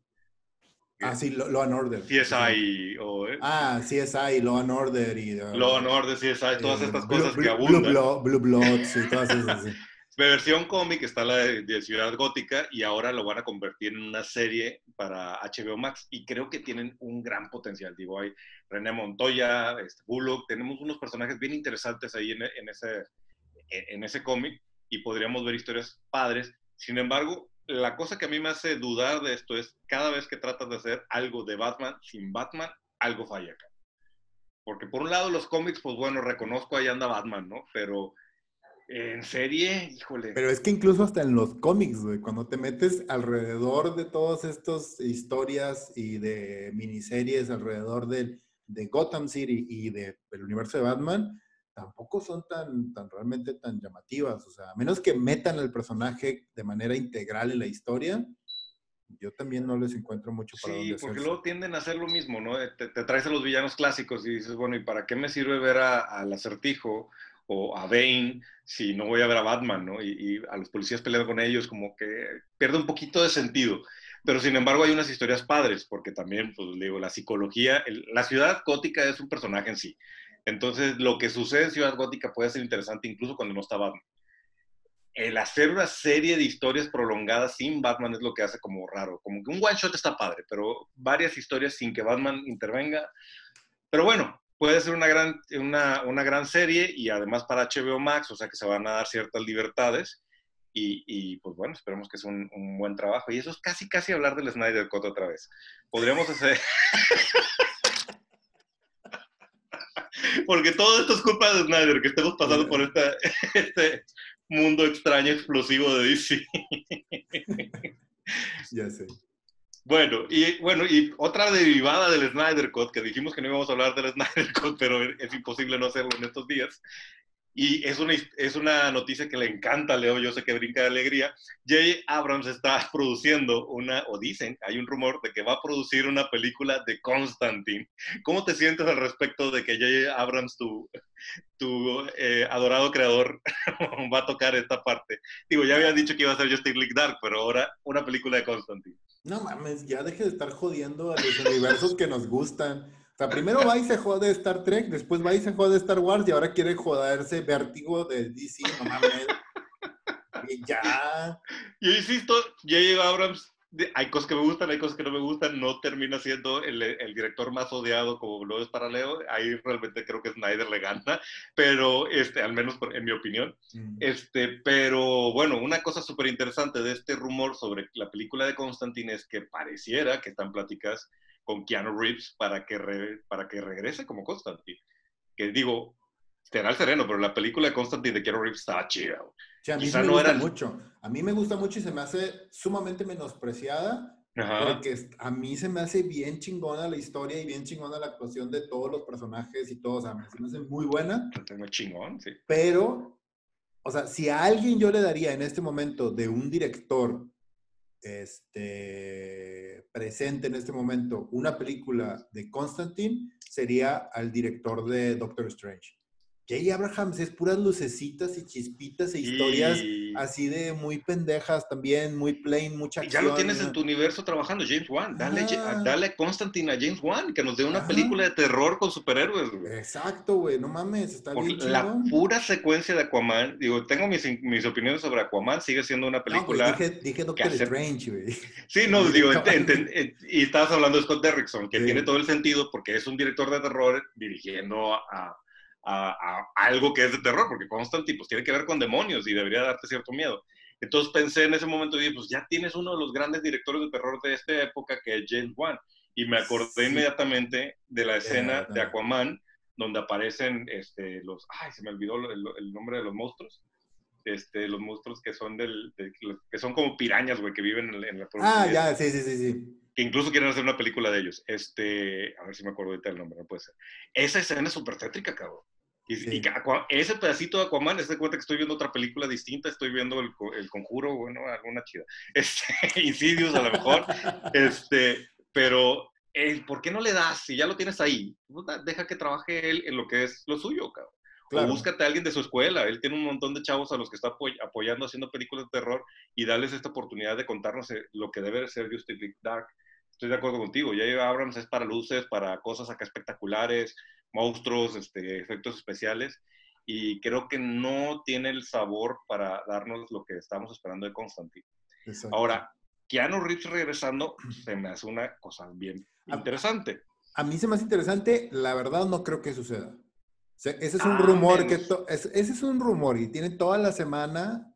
Ah, sí, Law and Order. CSI. O, ¿eh? Ah, CSI, Law and Order. Y, Law and Order, CSI, todas estas cosas que abundan. Blue, Blue Bloods y todas esas. Sí. versión cómic está la de, Ciudad Gótica y ahora lo van a convertir en una serie para HBO Max y creo que tienen un gran potencial. Digo, hay René Montoya, este, Bullock, tenemos unos personajes bien interesantes ahí en, en ese, en ese cómic y podríamos ver historias padres. Sin embargo, la cosa que a mí me hace dudar de esto es cada vez que tratas de hacer algo de Batman sin Batman, algo falla acá. Porque por un lado los cómics, pues bueno, reconozco ahí anda Batman, ¿no? Pero en serie, híjole. Pero es que incluso hasta en los cómics, güey, cuando te metes alrededor de todas estas historias y de miniseries alrededor de Gotham City y del universo de Batman, tampoco son tan, tan realmente tan llamativas. O sea, a menos que metan al personaje de manera integral en la historia, yo también no les encuentro mucho para Sí, porque luego tienden a hacer lo mismo, ¿no? Te, traes a los villanos clásicos y dices, bueno, ¿y para qué me sirve ver al acertijo o a Bane si no voy a ver a Batman, ¿no? Y, a los policías peleando con ellos, como que pierde un poquito de sentido. Pero sin embargo hay unas historias padres, porque también, pues digo, la psicología, la ciudad gótica es un personaje en sí. Entonces, lo que sucede en Ciudad Gótica puede ser interesante incluso cuando no está Batman. El hacer una serie de historias prolongadas sin Batman es lo que hace como raro. Como que un one shot está padre, pero varias historias sin que Batman intervenga. Pero bueno, puede ser una gran, una, una gran serie y además para HBO Max, o sea que se van a dar ciertas libertades. Y, y, pues bueno, esperemos que un, un, buen trabajo. Y eso es casi, casi hablar del Snyder Cut otra vez. Podríamos hacer... Porque todo esto es culpa de Snyder, que estemos pasando por este mundo extraño, explosivo de DC. ya sé. Bueno, y bueno, y otra derivada del Snyder Cut, que dijimos que no íbamos a hablar del Snyder Cut, pero es imposible no hacerlo en estos días. Y es una, es una noticia que le encanta a Leo, yo sé que brinca de alegría. J. Abrams está produciendo una, o dicen, hay un rumor de que va a producir una película de Constantine. ¿Cómo te sientes al respecto de que J. Abrams, tu, tu eh, adorado creador, va a tocar esta parte? Digo, ya había dicho que iba a ser Justice League Dark, pero ahora una película de Constantine. No mames, ya deje de estar jodiendo a los universos que nos gustan. Sea, primero va y se jode Star Trek, después va y se jode Star Wars y ahora quiere joderse Vértigo de DC, no mames. Y ya. Yo insisto, J.J. Abrams, hay cosas que me gustan, hay cosas que no me gustan, no termina siendo el, el, director más odiado como lo es para Leo, ahí realmente creo que Snyder le gana, pero este, al menos en mi opinión. Mm. Este, pero bueno, una cosa súper interesante de este rumor sobre la película de Constantine es que pareciera que están pláticas con Keanu Reeves para que, para que regrese como Constantine. Que digo, será el sereno, pero la película de Constantine de Keanu Reeves estaba chida. a mí me gusta mucho. A mí me gusta mucho y se me hace sumamente menospreciada. Porque a mí se me hace bien chingona la historia y bien chingona la actuación de todos los personajes y todo. O sea, se me hace muy buena. Muy chingón, sí. Pero, o sea, si a alguien yo le daría en este momento de un director este, presente en este momento una película de Constantine, sería al director de Doctor Strange. Jay Abrahams es puras lucecitas y chispitas e historias así de muy pendejas también, muy plain, mucha acción. Ya lo tienes en tu universo trabajando, James Wan. Dale, ah. dale Constantine a James Wan, que nos dé una película de terror con superhéroes, Exacto, güey, no mames, está bien chido. La pura secuencia de Aquaman, digo, tengo mis, mis opiniones sobre Aquaman, sigue siendo una película... No, dije, Doctor Strange, güey. Sí, no, digo, y estabas hablando de Scott Derrickson, que tiene todo el sentido porque es un director de terror dirigiendo a a, algo que es de terror, porque Constantine pues tiene que ver con demonios y debería darte cierto miedo. Entonces pensé en ese momento y dije, pues ya tienes uno de los grandes directores de terror de esta época que es James Wan. Y me acordé inmediatamente de la escena de Aquaman, donde aparecen este, los, ay, se me olvidó el, nombre de los monstruos. Este, los monstruos que son del, que son como pirañas, güey, que viven en, la Ah, ya, sí, sí, sí, sí. Que incluso quieren hacer una película de ellos. Este, a ver si me acuerdo ahorita el nombre, no puede ser. Esa escena es súper tétrica, cabrón. Y, ese pedacito de Aquaman, se cuenta que estoy viendo otra película distinta, estoy viendo el, el Conjuro, bueno, alguna chida. Este, Insidious a lo mejor. este, pero, ¿por qué no le das? Si ya lo tienes ahí, pues, deja que trabaje él en lo que es lo suyo, cabrón. O búscate a alguien de su escuela. Él tiene un montón de chavos a los que está apoyando haciendo películas de terror y darles esta oportunidad de contarnos eh, lo que debe ser Justice Dark. Estoy de acuerdo contigo. Ya Abrams es para luces, para cosas acá espectaculares, monstruos, este, efectos especiales, y creo que no tiene el sabor para darnos lo que estamos esperando de Constantine. Ahora, Keanu Reeves regresando, se me hace una cosa bien interesante. A, mí se me hace interesante, la verdad no creo que suceda. ese es un ah, rumor que ese es un rumor y tiene toda la semana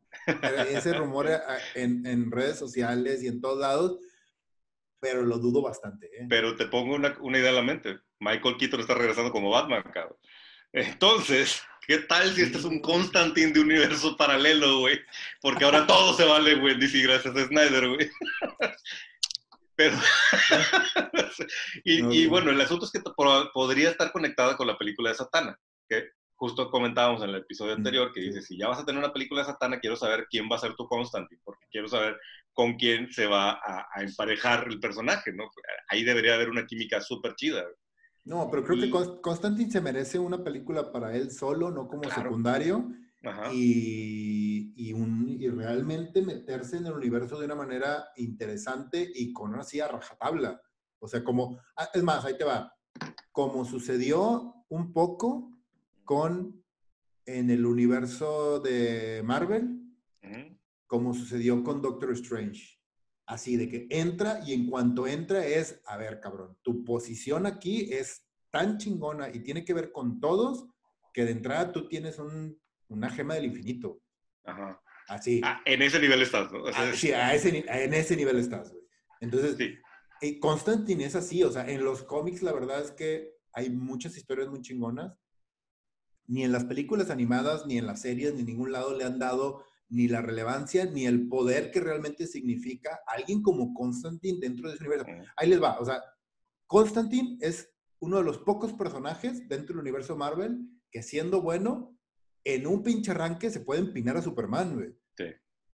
ese rumor eh, en, en, redes sociales y en todos lados, pero lo dudo bastante. ¿eh? Pero te pongo una, una idea a la mente. Michael Keaton está regresando como Batman, cabrón. Entonces, ¿qué tal si este es un Constantine de universo paralelo, güey? Porque ahora todo se vale, güey, DC gracias a Snyder, güey. Pero, y, bueno, el asunto es que podría estar conectada con la película de Satana, que justo comentábamos en el episodio anterior, que dice, si ya vas a tener una película de Satana, quiero saber quién va a ser tu Constantine, porque quiero saber con quién se va a, a emparejar el personaje, ¿no? Ahí debería haber una química súper chida. No, pero creo que Constantine se merece una película para él solo, no como secundario. Y, y, realmente meterse en el universo de una manera interesante y con así a rajatabla. O sea, como, ah, es más, ahí te va. Como sucedió un poco con en el universo de Marvel, como sucedió con Doctor Strange. Así de que entra y en cuanto entra es, a ver, cabrón, tu posición aquí es tan chingona y tiene que ver con todos que de entrada tú tienes una gema del infinito. Ajá. Así. Ah, en ese nivel estás, ¿no? Ah, sí, en ese nivel estás, güey. Entonces, sí. Eh, Constantine es así, o sea, en los cómics la verdad es que hay muchas historias muy chingonas. Ni en las películas animadas, ni en las series, ni en ningún lado le han dado ni la relevancia, ni el poder que realmente significa alguien como Constantine dentro de ese universo. Ahí les va, o sea, Constantine es uno de los pocos personajes dentro del universo Marvel que siendo bueno, en un pinche arranque se puede empinar a Superman, güey. Sí.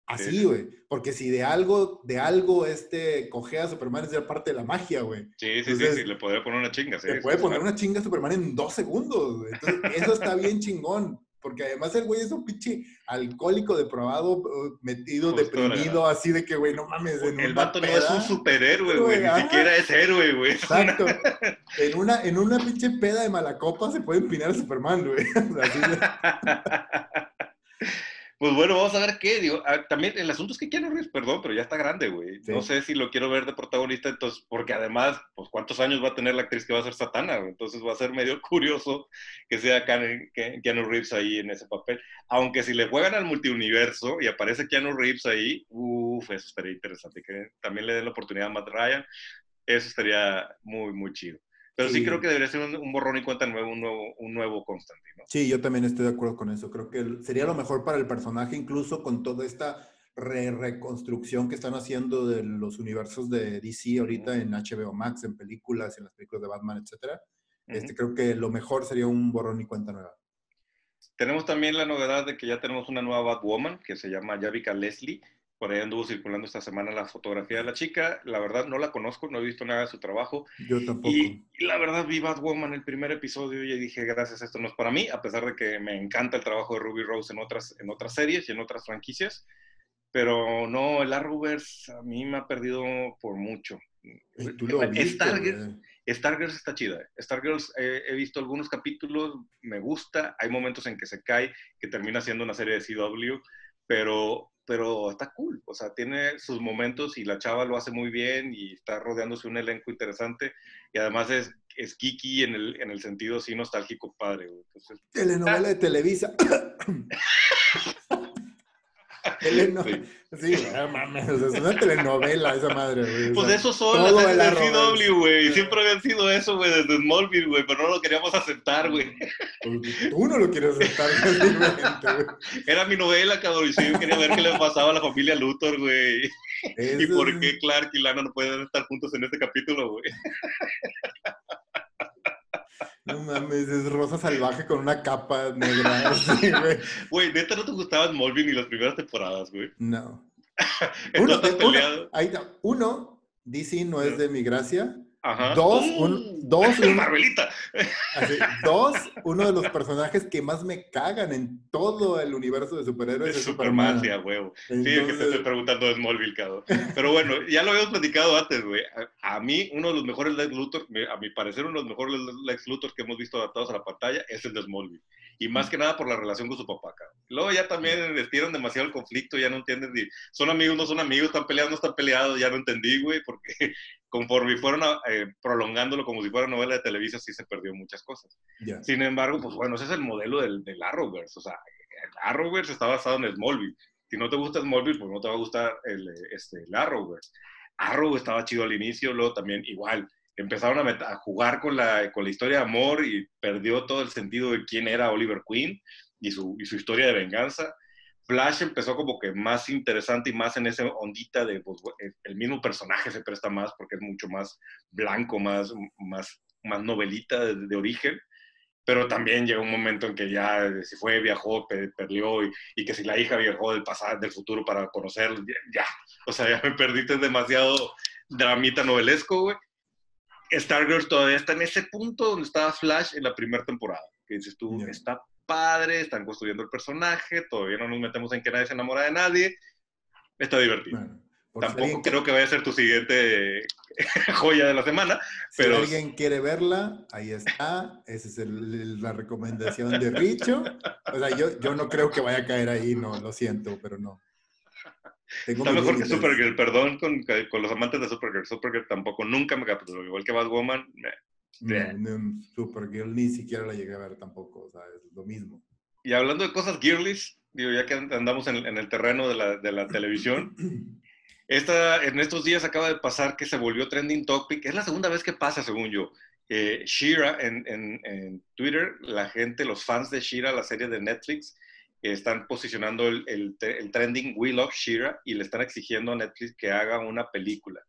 Así, güey. Porque si de algo, de algo este cojea a Superman es de parte de la magia, güey. Sí, sí, sí, Entonces, sí, le podría poner una chinga, sí. Se puede poner una chinga a Superman en dos segundos, güey. Entonces, eso está bien chingón. Porque además el güey es un pinche alcohólico depravado, eh, metido, Justo, deprimido, así de que, güey, no mames. en El vato no es un superhéroe, güey, ni siquiera es héroe, güey. Exacto. En una, en una pinche peda de mala copa se puede empinar a Superman, güey. Pues bueno, vamos a ver qué. Digo, ah, también el asunto es que Keanu Reeves, perdón, pero ya está grande, güey. Sí. No sé si lo quiero ver de protagonista, entonces, porque además, pues, ¿cuántos años va a tener la actriz que va a ser Satana? güey? Entonces va a ser medio curioso que sea Keanu Reeves ahí en ese papel. Aunque si le juegan al multiuniverso y aparece Keanu Reeves ahí, uff, eso estaría interesante. Que también le den la oportunidad a Matt Ryan, eso estaría muy, muy chido. Pero sí, Sí. creo que debería ser un, un borrón y cuenta nuevo, un nuevo, un nuevo Constantine, ¿no? Sí, yo también estoy de acuerdo con eso. Creo que sería lo mejor para el personaje, incluso con toda esta re- reconstrucción que están haciendo de los universos de DC ahorita en HBO Max, en películas, en las películas de Batman, etcétera. Este, creo que lo mejor sería un borrón y cuenta nueva. Tenemos también la novedad de que ya tenemos una nueva Batwoman que se llama Yavika Leslie. Por ahí anduvo circulando esta semana la fotografía de la chica. La verdad no la conozco, no he visto nada de su trabajo. Yo tampoco. Y, y la verdad vi Batwoman el primer episodio y dije, gracias, esto no es para mí, a pesar de que me encanta el trabajo de Ruby Rose en otras, en otras series y en otras franquicias. Pero no, el Arrowverse a mí me ha perdido por mucho. Stargirls. Stargirls está chida. Stargirls eh, he visto algunos capítulos, me gusta. Hay momentos en que se cae, que termina siendo una serie de CW, pero, pero está cool. O sea, tiene sus momentos y la chava lo hace muy bien y está rodeándose un elenco interesante. Y además es, es kiki en el, en el sentido así nostálgico padre. güey. Entonces, Telenovela de Televisa. Teleno- sí. Sí, no mames, o sea, es una telenovela esa madre, güey. o Pues sea, eso son las series del. CW, güey. Siempre habían sido eso, güey, desde Smallville, güey, pero no lo queríamos aceptar, güey. pues, Tú no lo quieres aceptar güey. Era mi novela, cabrón, y sí, yo quería ver qué le pasaba a la familia Luthor, güey. ¿Y por qué Clark y Lana no pueden estar juntos en este capítulo, güey? No mames, es rosa salvaje con una capa negra. así, güey. Güey, neta no te gustaba Smallville ni las primeras temporadas, güey. No. Uno, estás uno, ahí. Uno, DC no es de mi gracia. Ajá. Dos, un- dos, un- Marvelita. Así, dos, uno de los personajes que más me cagan en todo el universo de superhéroes Es Superman, Superman. sí, a huevo. Sí, es que te estoy preguntando de Smallville, cabrón. Pero bueno, ya lo habíamos platicado antes, güey. A, a mí, uno de los mejores Lex Luthor, a mi parecer, uno de los mejores Lex Luthor que hemos visto adaptados a la pantalla es el de Smallville. Y más que nada por la relación con su papá, cabrón. Luego ya también estiran demasiado el conflicto, ya no entienden si son amigos, no son amigos, están peleados, no están peleados, ya no entendí, güey, porque conforme fueron a- eh, prolongándolo como si fuera novela de Televisa, sí se perdió muchas cosas. Sin embargo, pues bueno, ese es el modelo del, del Arrowverse. O sea, el Arrowverse está basado en Smallville. Si no te gusta Smallville, pues no te va a gustar el, eh, este, el Arrowverse. Arrow estaba chido al inicio, luego también igual. Empezaron a, a jugar con la, con la historia de amor y perdió todo el sentido de quién era Oliver Queen y su, y su historia de venganza. Flash empezó como que más interesante y más en esa ondita de, pues, el- el mismo personaje se presta más porque es mucho más blanco, más, más, más novelita de, de origen pero también llegó un momento en que ya eh, si fue, viajó, pe- perdió, y, y que si la hija viajó del pasado, del futuro para conocer, ya, o sea, ya me perdiste es demasiado dramita novelesco, güey. Stargirls todavía está en ese punto donde estaba Flash en la primera temporada, que dices tú, Ya. está padre, están construyendo el personaje, todavía no nos metemos en que nadie se enamora de nadie, está divertido. Bueno, si Tampoco alguien, creo que vaya a ser tu siguiente joya de la semana, si pero- alguien quiere verla, ahí está. Esa es el- la recomendación de Richo. O sea, yo, yo no creo que vaya a caer ahí, no, lo siento, pero no. Tengo Está mejor que. Supergirl, perdón con, con los amantes de Supergirl. Supergirl tampoco nunca me capturó, igual que Batwoman. No, Supergirl ni siquiera la llegué a ver tampoco, o sea, es lo mismo. Y hablando de cosas girlies, digo, ya que andamos en, en el terreno de la, de la televisión, esta, en estos días acaba de pasar que se volvió trending topic. Es la segunda vez que pasa, según yo. Eh, Shira en, en- en Twitter, la gente, los fans de Shira, la serie de Netflix, eh, están posicionando el, el, el trending We Love Shira y le están exigiendo a Netflix que haga una película.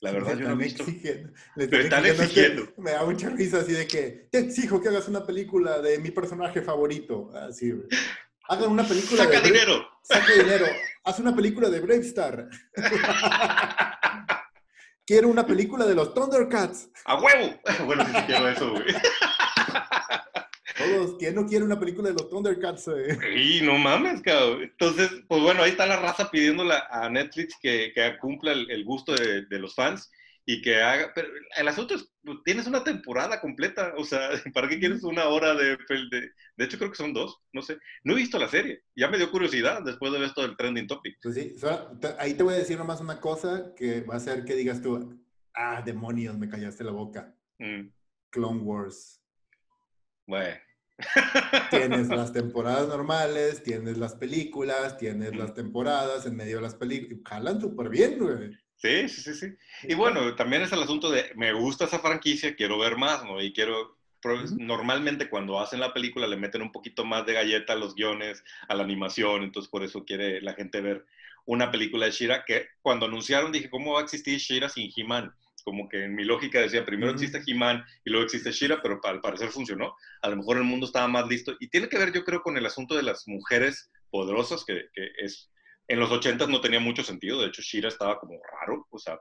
La verdad, yo no he visto. exigiendo- Me están es que exigiendo. me da mucha risa así de que te exijo que hagas una película de mi personaje favorito. Así, güey. Hagan una película ¡Saca de... dinero! Saca dinero. Haz una película de Brave Star. Quiero una película de los Thundercats. ¡A huevo! Bueno, sí quiero eso, güey. Todos, ¿quién no quiere una película de los Thundercats? Y no mames, cabrón. Entonces, pues bueno, ahí está la raza pidiéndole a Netflix que, que cumpla el, el gusto de, de, los fans y que haga. Pero el asunto es, pues, tienes una temporada completa. O sea, ¿para qué quieres una hora de, de, de. hecho, creo que son dos, no sé. No he visto la serie. Ya me dio curiosidad después de ver esto del trending topic. Pues sí, ahí te voy a decir nomás una cosa que va a hacer que digas tú, ah, demonios, me callaste la boca. Mm. Clone Wars. Bueno. Tienes las temporadas normales, tienes las películas, tienes las temporadas en medio de las películas. Jalan súper bien, güey. Sí, sí, sí, sí. Y bueno, también es el asunto de, me gusta esa franquicia, quiero ver más, ¿no? Y quiero, normalmente cuando hacen la película le meten un poquito más de galleta a los guiones, a la animación, entonces por eso quiere la gente ver una película de Shira, que cuando anunciaron dije, ¿cómo va a existir Shira sin He-Man? Como que en mi lógica decía, primero existe He-Man y luego existe Shira, pero al parecer funcionó. A lo mejor el mundo estaba más listo. Y tiene que ver, yo creo, con el asunto de las mujeres poderosas, que, que es... En los 80 no tenía mucho sentido, de hecho Shira estaba como raro, o sea,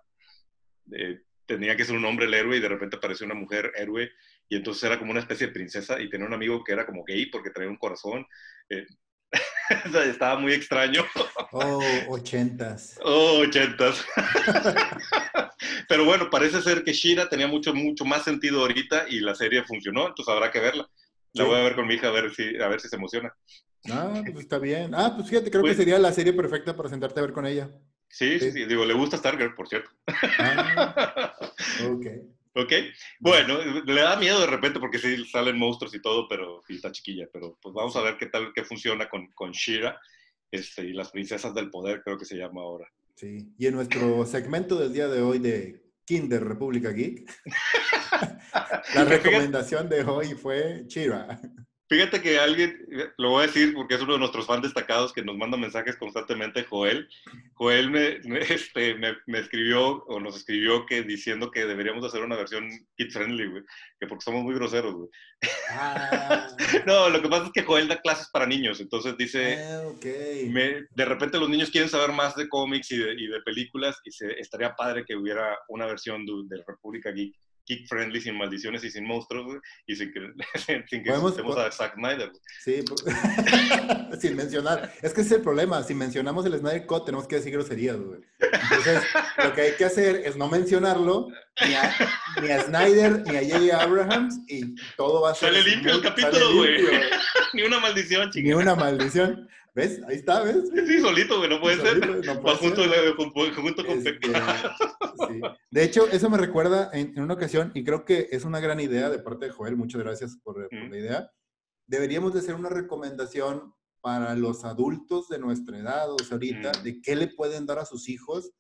eh, tenía que ser un hombre el héroe y de repente apareció una mujer héroe y entonces era como una especie de princesa y tenía un amigo que era como gay porque traía un corazón. Eh, estaba muy extraño. Oh, ochentas. Oh, ochentas. Pero bueno, parece ser que Shira tenía mucho, mucho más sentido ahorita y la serie funcionó, entonces habrá que verla. La voy a ver con mi hija a ver si, a ver si se emociona. Ah, pues está bien. Ah, pues fíjate, creo que pues sería la serie perfecta para sentarte a ver con ella. Sí, sí, sí. Digo, le gusta Stargirl, por cierto. Ah, ok. Ok. Bueno, le da miedo de repente porque sí salen monstruos y todo, pero está chiquilla. Pero pues vamos a ver qué tal, qué funciona con, con Shira este, y las princesas del poder, creo que se llama ahora. Sí. Y en nuestro segmento del día de hoy de Kinder República Geek, la recomendación de hoy fue Shira. Fíjate que alguien, lo voy a decir porque es uno de nuestros fans destacados que nos manda mensajes constantemente, Joel. Joel me, este, me, escribió o nos escribió que diciendo que deberíamos hacer una versión kid friendly, güey, que porque somos muy groseros, güey. Ah. no, lo que pasa es que Joel da clases para niños, entonces dice, ah, de repente los niños quieren saber más de cómics y de, y de películas y se, estaría padre que hubiera una versión de, de República Geek kick friendly, sin maldiciones y sin monstruos, y sin que, sin que a Zack Snyder. Sí, sin mencionar. Es que ese es el problema. Si mencionamos el Snyder Cut, tenemos que decir groserías, güey. Entonces, lo que hay que hacer es no mencionarlo ni a, ni a Snyder ni a J.J. Abrahams y todo va a ser. Sale limpio el capítulo, güey. ni una maldición, chingada. Ni una maldición. ¿Ves? Ahí está, ¿ves? Sí, solito, güey, no puede ser. No puede junto, ser. junto, con este, sí. De hecho, eso me recuerda en, en, una ocasión, y creo que es una gran idea de parte de Joel, muchas gracias por, por la idea. Deberíamos de hacer una recomendación para los adultos de nuestra edad, o sea, ahorita, de qué le pueden dar a sus hijos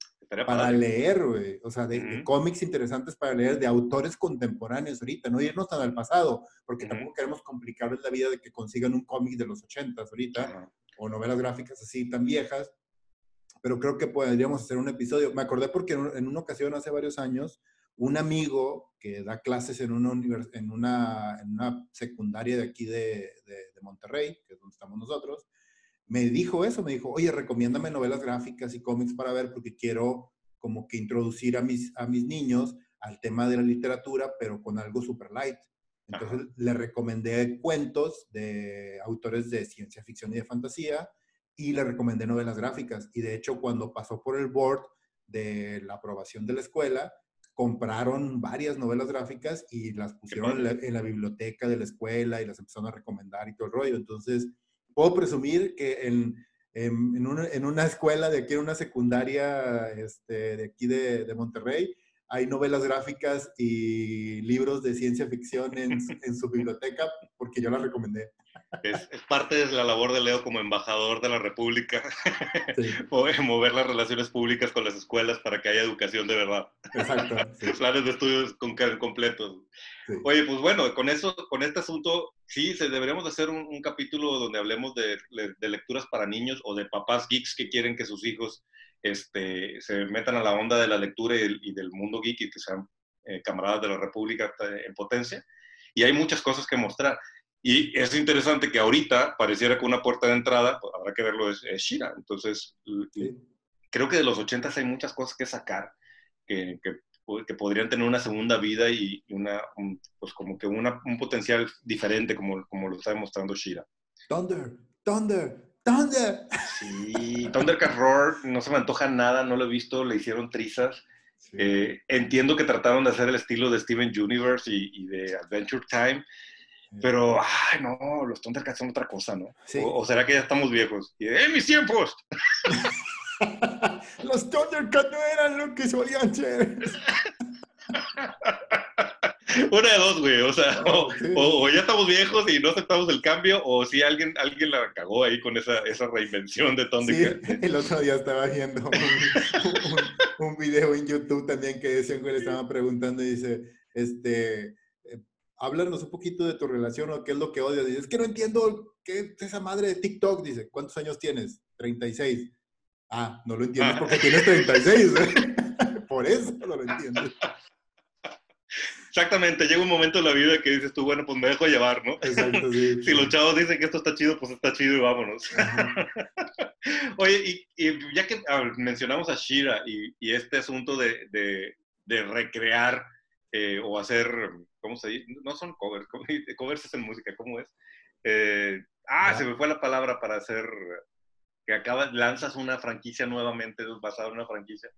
para leer, güey. O sea, de, cómics interesantes para leer, de autores contemporáneos ahorita, no irnos tan al pasado, porque tampoco queremos complicarles la vida de que consigan un cómic de los ochentas ahorita, o novelas gráficas así tan viejas, pero creo que podríamos hacer un episodio. Me acordé porque en, una ocasión hace varios años, un amigo que da clases en una, en una, en una secundaria de aquí de, de, Monterrey, que es donde estamos nosotros, me dijo eso, me dijo, oye, recomiéndame novelas gráficas y cómics para ver porque quiero como que introducir a mis, a mis niños al tema de la literatura, pero con algo super light. Entonces le recomendé cuentos de autores de ciencia ficción y de fantasía y le recomendé novelas gráficas. Y de hecho, cuando pasó por el board de la aprobación de la escuela, compraron varias novelas gráficas y las pusieron en la, biblioteca de la escuela y las empezaron a recomendar y todo el rollo. Entonces, puedo presumir que en, en, una, en una, escuela de aquí, en una secundaria este, de aquí de, de Monterrey, hay novelas gráficas y libros de ciencia ficción en, en su biblioteca porque yo las recomendé. Es, parte de la labor de Leo como embajador de la República, mover las relaciones públicas con las escuelas para que haya educación de verdad. Exacto. Planes de estudios con, completos. Oye, pues bueno, con eso, con este asunto, sí, se, deberíamos hacer un, capítulo donde hablemos de, de, lecturas para niños o de papás geeks que quieren que sus hijos este, se metan a la onda de la lectura y, del mundo geek y que sean eh, camaradas de la República en potencia. Y hay muchas cosas que mostrar. Y es interesante que ahorita pareciera que una puerta de entrada, pues, habrá que verlo, es, Shira. Entonces, creo que de los 80 hay muchas cosas que sacar que, que, podrían tener una segunda vida y una, pues como que una, un potencial diferente como, como lo está demostrando Shira. Thunder, Thunder, Thunder. Sí, Thundercat Roar no se me antoja nada, no lo he visto, le hicieron trizas. Eh, entiendo que trataron de hacer el estilo de Steven Universe y, de Adventure Time, pero, ay, no, los Thundercats son otra cosa, ¿no? O, será que ya estamos viejos? Y, ¡Eh, mis tiempos! los Thundercats no eran lo que solían ser. Una de dos, güey. O sea, o, ya estamos viejos y no aceptamos el cambio, o si alguien, alguien la cagó ahí con esa, esa reinvención de Thundercat. Sí, el otro día estaba viendo un, un, video en YouTube también que decían que le estaban preguntando y dice, este, eh, háblanos un poquito de tu relación o qué es lo que odias. Dice, es que no entiendo qué es esa madre de TikTok. Dice, ¿cuántos años tienes? 36. Ah, no lo entiendes ah. porque tienes 36. Por eso no lo entiendes. Exactamente, llega un momento en la vida que dices tú, bueno, pues me dejo llevar, ¿no? Exacto, sí, si los chavos dicen que esto está chido, pues está chido y vámonos. Oye, y, ya que mencionamos a Shira y, este asunto de, de, recrear eh, o hacer, ¿cómo se dice? No son covers, covers es en música, ¿cómo es? Eh, ah, se me fue la palabra para hacer, que acabas, lanzas una franquicia nuevamente basada en una franquicia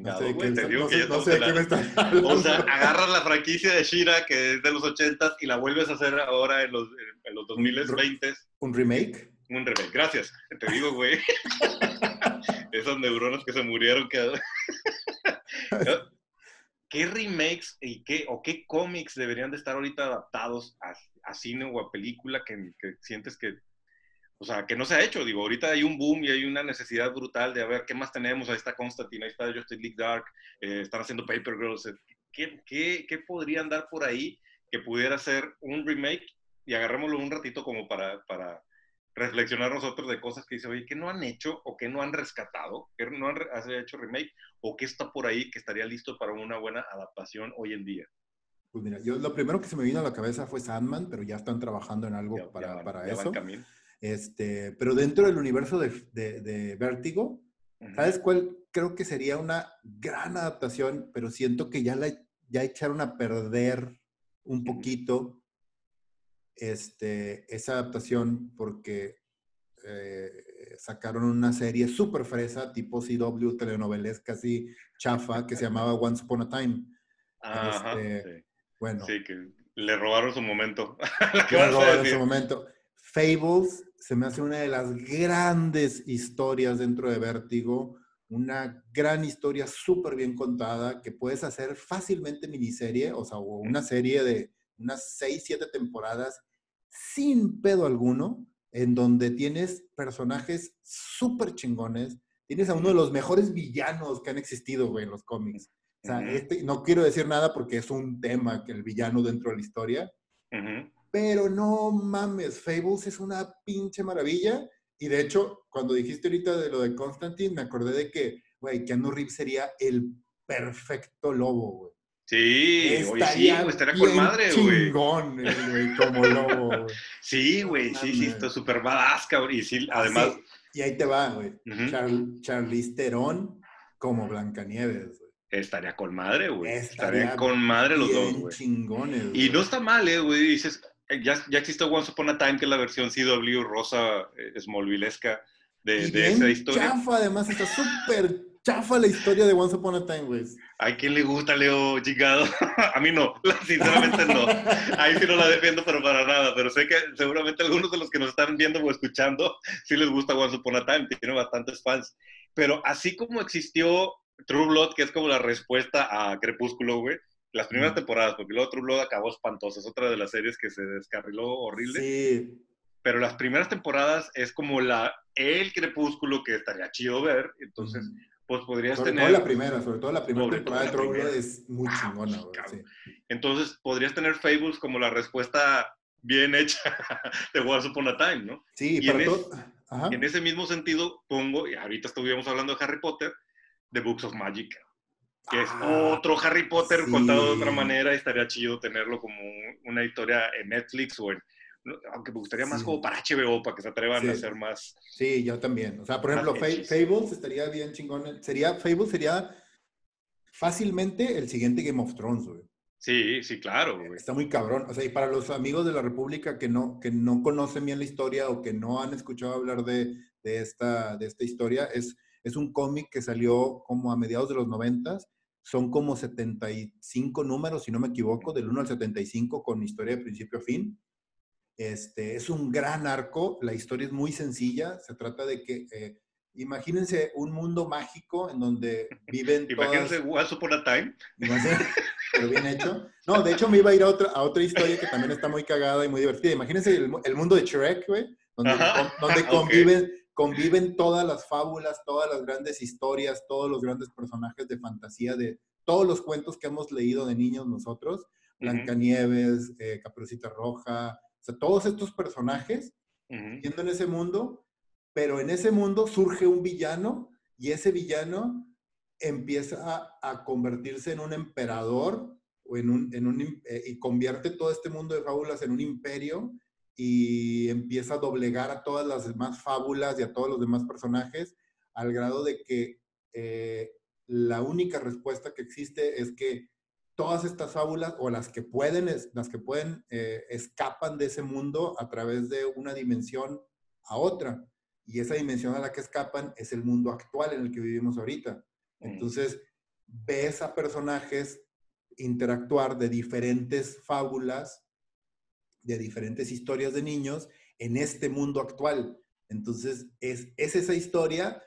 no sé, güey, te digo que no sé, O sea, agarras la franquicia de Shira, que es de los 80 y la vuelves a hacer ahora en los, en los 2020. ¿Un remake? Un remake, gracias. Te digo, güey. Esas neuronas que se murieron. Que... ¿Qué remakes y qué, o qué cómics deberían de estar ahorita adaptados a, a cine o a película que, que sientes que o sea, que no se ha hecho. Digo, ahorita hay un boom y hay una necesidad brutal de a ver qué más tenemos. Ahí está Constantine, ahí está Justice League Dark, eh, están haciendo Paper Girls. ¿Qué, qué, qué podrían dar por ahí que pudiera ser un remake? Y agarrémoslo un ratito como para, para reflexionar nosotros de cosas que dice, oye, ¿qué no han hecho o qué no han rescatado? ¿Qué no han hecho remake? ¿O qué está por ahí que estaría listo para una buena adaptación hoy en día? Pues mira, yo lo primero que se me vino a la cabeza fue Sandman, pero ya están trabajando en algo para, para eso. Este, pero dentro del universo de, de, Vértigo, ¿sabes cuál? Creo que sería una gran adaptación, pero siento que ya, la, ya echaron a perder un poquito este, esa adaptación porque eh, sacaron una serie súper fresa, tipo CW, telenovelesca así chafa, que se llamaba Once Upon a Time. Este, bueno. Sí, que le robaron su momento. le robaron su momento. Fables se me hace una de las grandes historias dentro de Vértigo, una gran historia súper bien contada que puedes hacer fácilmente miniserie, o sea, una serie de unas seis, siete temporadas sin pedo alguno, en donde tienes personajes súper chingones, tienes a uno de los mejores villanos que han existido, güey, en los cómics. O sea, este, no quiero decir nada porque es un tema que el villano dentro de la historia, pero no mames, Fables es una pinche maravilla. Y de hecho, cuando dijiste ahorita de lo de Constantine, me acordé de que, güey, Keanu Reeves sería el perfecto lobo, güey. Sí, estaría sí, güey, estaría con madre, güey. Chingón, güey, como lobo, güey. Sí, güey, sí, sí, está súper badass, cabrón. Y sí, además. Y ahí te va, güey. Charlize Theron como Blancanieves, güey. Estaría con madre, güey. Estaría, con madre los dos, güey. chingones, Y no está mal, eh, güey. Dices, ya, ya existe Once Upon a Time, que es la versión CW rosa eh, smallvillesca de, de esa historia. chafa, además, está súper chafa la historia de Once Upon a Time, güey. ¿A quién le gusta Leo Chingado? a mí no, sinceramente no. Ahí sí no la defiendo, pero para nada. Pero sé que seguramente algunos de los que nos están viendo o escuchando sí les gusta Once Upon a Time, tiene bastantes fans. Pero así como existió True Blood, que es como la respuesta a Crepúsculo, güey, las primeras temporadas, porque luego True Blood acabó espantoso, es otra de las series que se descarriló horrible. Sí. Pero las primeras temporadas es como la, el crepúsculo que estaría chido ver, entonces, pues podrías sobre tener... Todo la primera, sobre todo la primera temporada de True Blood es muy chingona, sí. Entonces, podrías tener Fables como la respuesta bien hecha de Once Upon a Time, ¿no? Sí, y en, en ese mismo sentido pongo, y ahorita estuvimos hablando de Harry Potter, The Books of Magic. Que es ah, otro Harry Potter contado de otra manera, estaría chido tenerlo como una historia en Netflix o en, aunque me gustaría más como para HBO, para que se atrevan a hacer más. Sí, yo también. O sea, por ejemplo, Fables estaría bien chingón. Sería, Fables sería fácilmente el siguiente Game of Thrones, güey. Sí, sí, claro. Güey. Está muy cabrón. O sea, y para los amigos de la República que no, que no conocen bien la historia o que no han escuchado hablar de, de esta, de esta historia, es, es un cómic que salió como a mediados de los noventas. Son como 75 números, si no me equivoco, del 1 al 75 con historia de principio a fin. Este, es un gran arco, la historia es muy sencilla, se trata de que, eh, imagínense un mundo mágico en donde viven Imagínense todas... Once Upon a Time. Pero bien hecho. No, de hecho me iba a ir a otra, a otra historia que también está muy cagada y muy divertida. Imagínense el, el mundo de Shrek, güey, donde, donde conviven, conviven todas las fábulas, todas las grandes historias, todos los grandes personajes de fantasía de todos los cuentos que hemos leído de niños nosotros. Blancanieves, eh, Caperucita Roja, sea, todos estos personajes viendo en ese mundo, pero en ese mundo surge un villano y ese villano empieza a, convertirse en un emperador o en un, en un eh, y convierte todo este mundo de fábulas en un imperio y empieza a doblegar a todas las demás fábulas y a todos los demás personajes al grado de que eh, la única respuesta que existe es que todas estas fábulas o las que pueden, las que pueden eh, escapan de ese mundo a través de una dimensión a otra. Y esa dimensión a la que escapan es el mundo actual en el que vivimos ahorita. Mm. Entonces, ves a personajes interactuar de diferentes fábulas, de diferentes historias de niños en este mundo actual. Entonces, es, es esa historia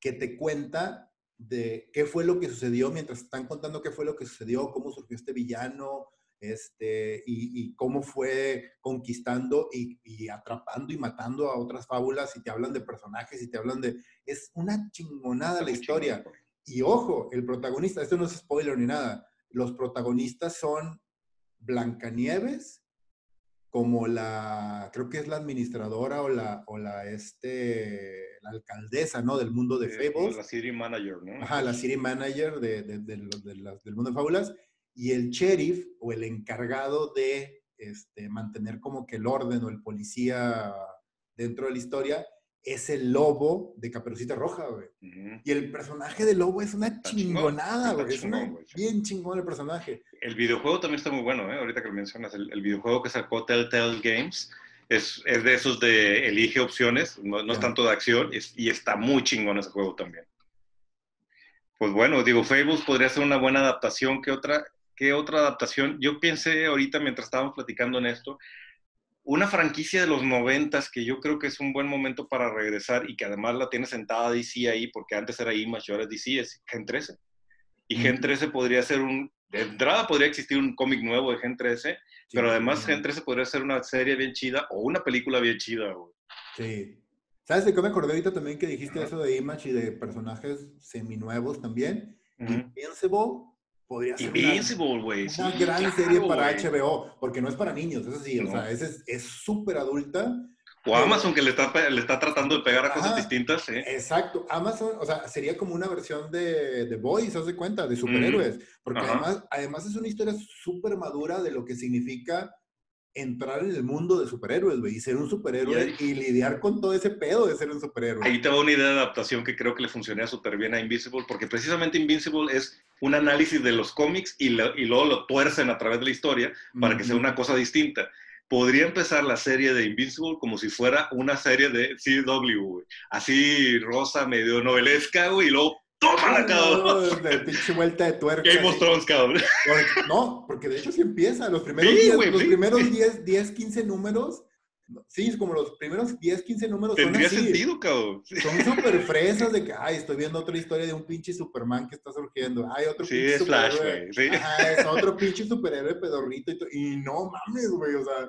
que te cuenta de qué fue lo que sucedió mientras están contando qué fue lo que sucedió, cómo surgió este villano, este, y, cómo fue conquistando y, atrapando y matando a otras fábulas y te hablan de personajes y te hablan de... Es una chingonada la historia. Y ojo, el protagonista, esto no es spoiler ni nada, los protagonistas son Blancanieves, como la, creo que es la administradora o la, o la, este, la alcaldesa, ¿no? Del mundo de Fables. La city manager, ¿no? Ajá, la city manager de, de, de, del mundo de Fábulas. Y el sheriff o el encargado de este, mantener como que el orden o el policía dentro de la historia es el lobo de Caperucita Roja, güey. Y el personaje del lobo es una chingonada, güey. Es bien chingón el personaje. El videojuego también está muy bueno, ¿eh? Ahorita que lo mencionas, el, videojuego que sacó Telltale Games es, es, de esos de elige opciones, no, es tanto de acción, y está muy chingón ese juego también. Pues bueno, digo, Fables podría ser una buena adaptación. ¿Qué otra, qué otra adaptación? Yo pensé ahorita mientras estábamos platicando en esto, una franquicia de los noventas que yo creo que es un buen momento para regresar y que además la tiene sentada DC ahí, porque antes era Image y ahora es DC, es Gen 13. Y Gen 13 podría ser un, de entrada podría existir un cómic nuevo de Gen 13, pero además Gen 13 podría ser una serie bien chida o una película bien chida, güey. Sí. ¿Sabes de qué me acordé ahorita también que dijiste eso de Image y de personajes seminuevos también? Uh Invincible podría ser una, gran serie para HBO, porque no es para niños, eso sí, o sea, es súper adulta. O Amazon que le está, le está tratando de pegar a cosas distintas, ¿eh? Exacto, Amazon, o sea, sería como una versión de, de Boys, haz de cuenta, de superhéroes, porque además, además es una historia súper madura de lo que significa entrar en el mundo de superhéroes, güey, y ser un superhéroe y, lidiar con todo ese pedo de ser un superhéroe. Ahí te va una idea de adaptación que creo que le funcionaría súper bien a Invincible, porque precisamente Invincible es un análisis de los cómics y, y luego lo tuercen a través de la historia para que sea una cosa distinta. Podría empezar la serie de Invincible como si fuera una serie de CW, güey. Así rosa, medio novelesca, güey, y luego ¡Tómala, cabrón! de pinche vuelta de tuerca. Game of Thrones, cabrón. no, porque de hecho sí empieza. Los primeros, sí, los primeros 10, 10, 15 números Sí, es como los primeros 10, 15 números. Tendría son así. sentido, cabrón. Son súper fresas de que, ay, estoy viendo otra historia de un pinche Superman que está surgiendo. Ay, otro sí, pinche es Flash, güey. Sí. Ajá, es otro pinche superhéroe pedorrito. Y, y no mames, güey. O sea,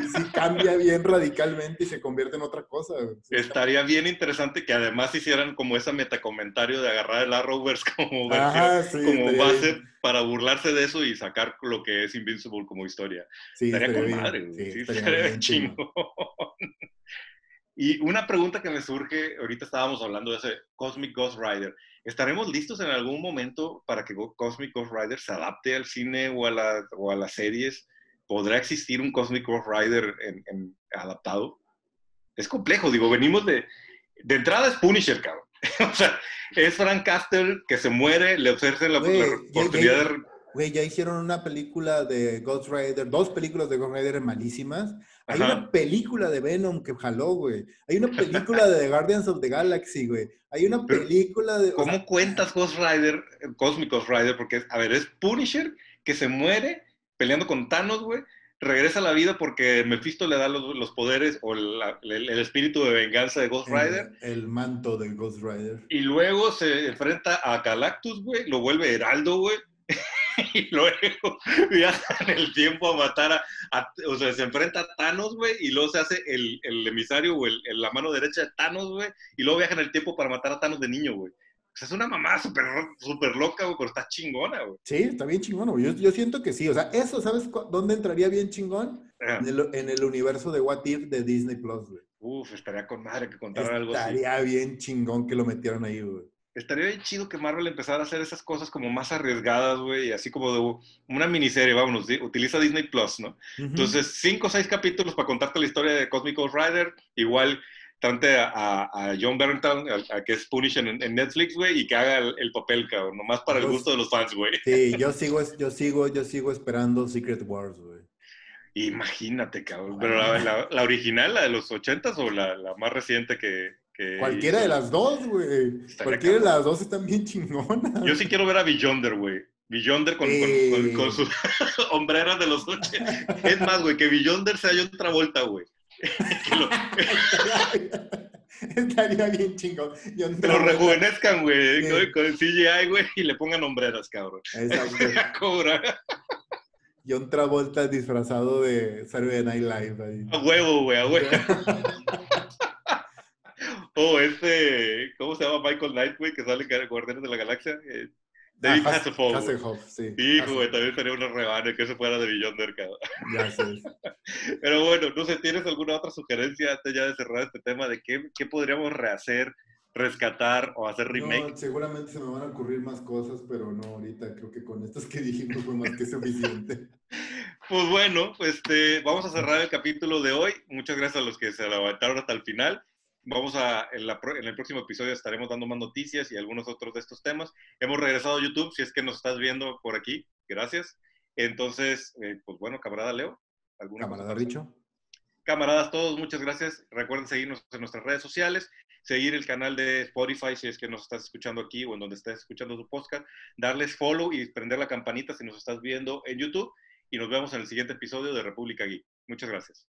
y sí cambia bien radicalmente y se convierte en otra cosa. Estaría bien interesante que además hicieran como ese metacomentario de agarrar el Arrowverse como, Ajá, sí, como base para burlarse de eso y sacar lo que es Invincible como historia. Sí, estaría con madre, sí, estaría, chingón. Y una pregunta que me surge, ahorita estábamos hablando de ese Cosmic Ghost Rider. ¿Estaremos listos en algún momento para que Cosmic Ghost Rider se adapte al cine o a, la, o a las series? ¿Podrá existir un Cosmic Ghost Rider en, adaptado? Es complejo, digo, venimos de... De entrada es Punisher, cabrón. o sea, es Frank Castle que se muere, le ofrece la, oportunidad de Güey, ya hicieron una película de Ghost Rider, dos películas de Ghost Rider malísimas. Hay una película de Venom que jaló, güey. Hay una película de The Guardians of the Galaxy, güey. Hay una película de... ¿Cómo cuentas Ghost Rider, Cosmic Ghost Rider? Porque, a ver, es Punisher que se muere peleando con Thanos, güey. Regresa a la vida porque Mephisto le da los, poderes o el, espíritu de venganza de Ghost Rider. El, manto de Ghost Rider. Y luego se enfrenta a Galactus, güey. Lo vuelve Heraldo, güey. y luego viaja en el tiempo a matar a, o sea, se enfrenta a Thanos, güey, y luego se hace el, el emisario o el, la mano derecha de Thanos, güey, y luego viaja en el tiempo para matar a Thanos de niño, güey. Sea, es una mamá súper super loca, güey, pero está chingona, güey. Sí, está bien chingona, güey. Yo, yo, siento que sí. O sea, eso, ¿sabes dónde entraría bien chingón? En el, en el, universo de What If de Disney Plus, güey. Uf, estaría con madre que contaran algo así. Estaría bien chingón que lo metieran ahí, güey estaría bien chido que Marvel empezara a hacer esas cosas como más arriesgadas, güey, así como de una miniserie, vámonos, utiliza Disney Plus, ¿no? Entonces, cinco o seis capítulos para contarte la historia de Cosmic Rider, igual trate a, John Bernthal, a, que es Punisher en, Netflix, güey, y que haga el, papel, cabrón, nomás para el gusto de los fans, güey. Sí, yo sigo, yo sigo, yo sigo esperando Secret Wars, güey. Imagínate, cabrón. Pero la, original, la de los ochentas o la, la más reciente que, Cualquiera de las dos, güey. Cualquiera de las dos están bien chingonas. Yo sí quiero ver a Beyonder, güey. Beyonder con, con, sus hombreras de los ocho. Es más, güey, que Beyonder se haya otra vuelta, güey. Estaría bien chingón. Que lo rejuvenezcan, güey, con CGI, güey, y le pongan hombreras, cabrón. Exacto. Cobra. John Travolta disfrazado de Saturday Night Live. Ahí. A huevo, güey, a huevo. Oh, este, ¿cómo se llama Michael Knight, güey, que sale en Guardianes de la Galaxia? Eh, David ah, Hasselhoff. sí. Hijo, güey, también sería una rebane que se fuera de Beyonder, cabrón. Ya sé. Pero bueno, no sé, ¿tienes alguna otra sugerencia antes ya de cerrar este tema de qué, qué podríamos rehacer, rescatar o hacer remake? No, seguramente se me van a ocurrir más cosas, pero no, ahorita creo que con estas que dijimos fue más que suficiente. pues bueno, este, vamos a cerrar el capítulo de hoy. Muchas gracias a los que se levantaron hasta el final. Vamos a, en, el próximo episodio estaremos dando más noticias y algunos otros de estos temas. Hemos regresado a YouTube, si es que nos estás viendo por aquí, gracias. Entonces, eh, pues bueno, camarada Leo. ¿alguna camarada dicho. Camaradas todos, muchas gracias. Recuerden seguirnos en nuestras redes sociales, seguir el canal de Spotify si es que nos estás escuchando aquí o en donde estés escuchando su podcast, darles follow y prender la campanita si nos estás viendo en YouTube y nos vemos en el siguiente episodio de República Geek. Muchas gracias.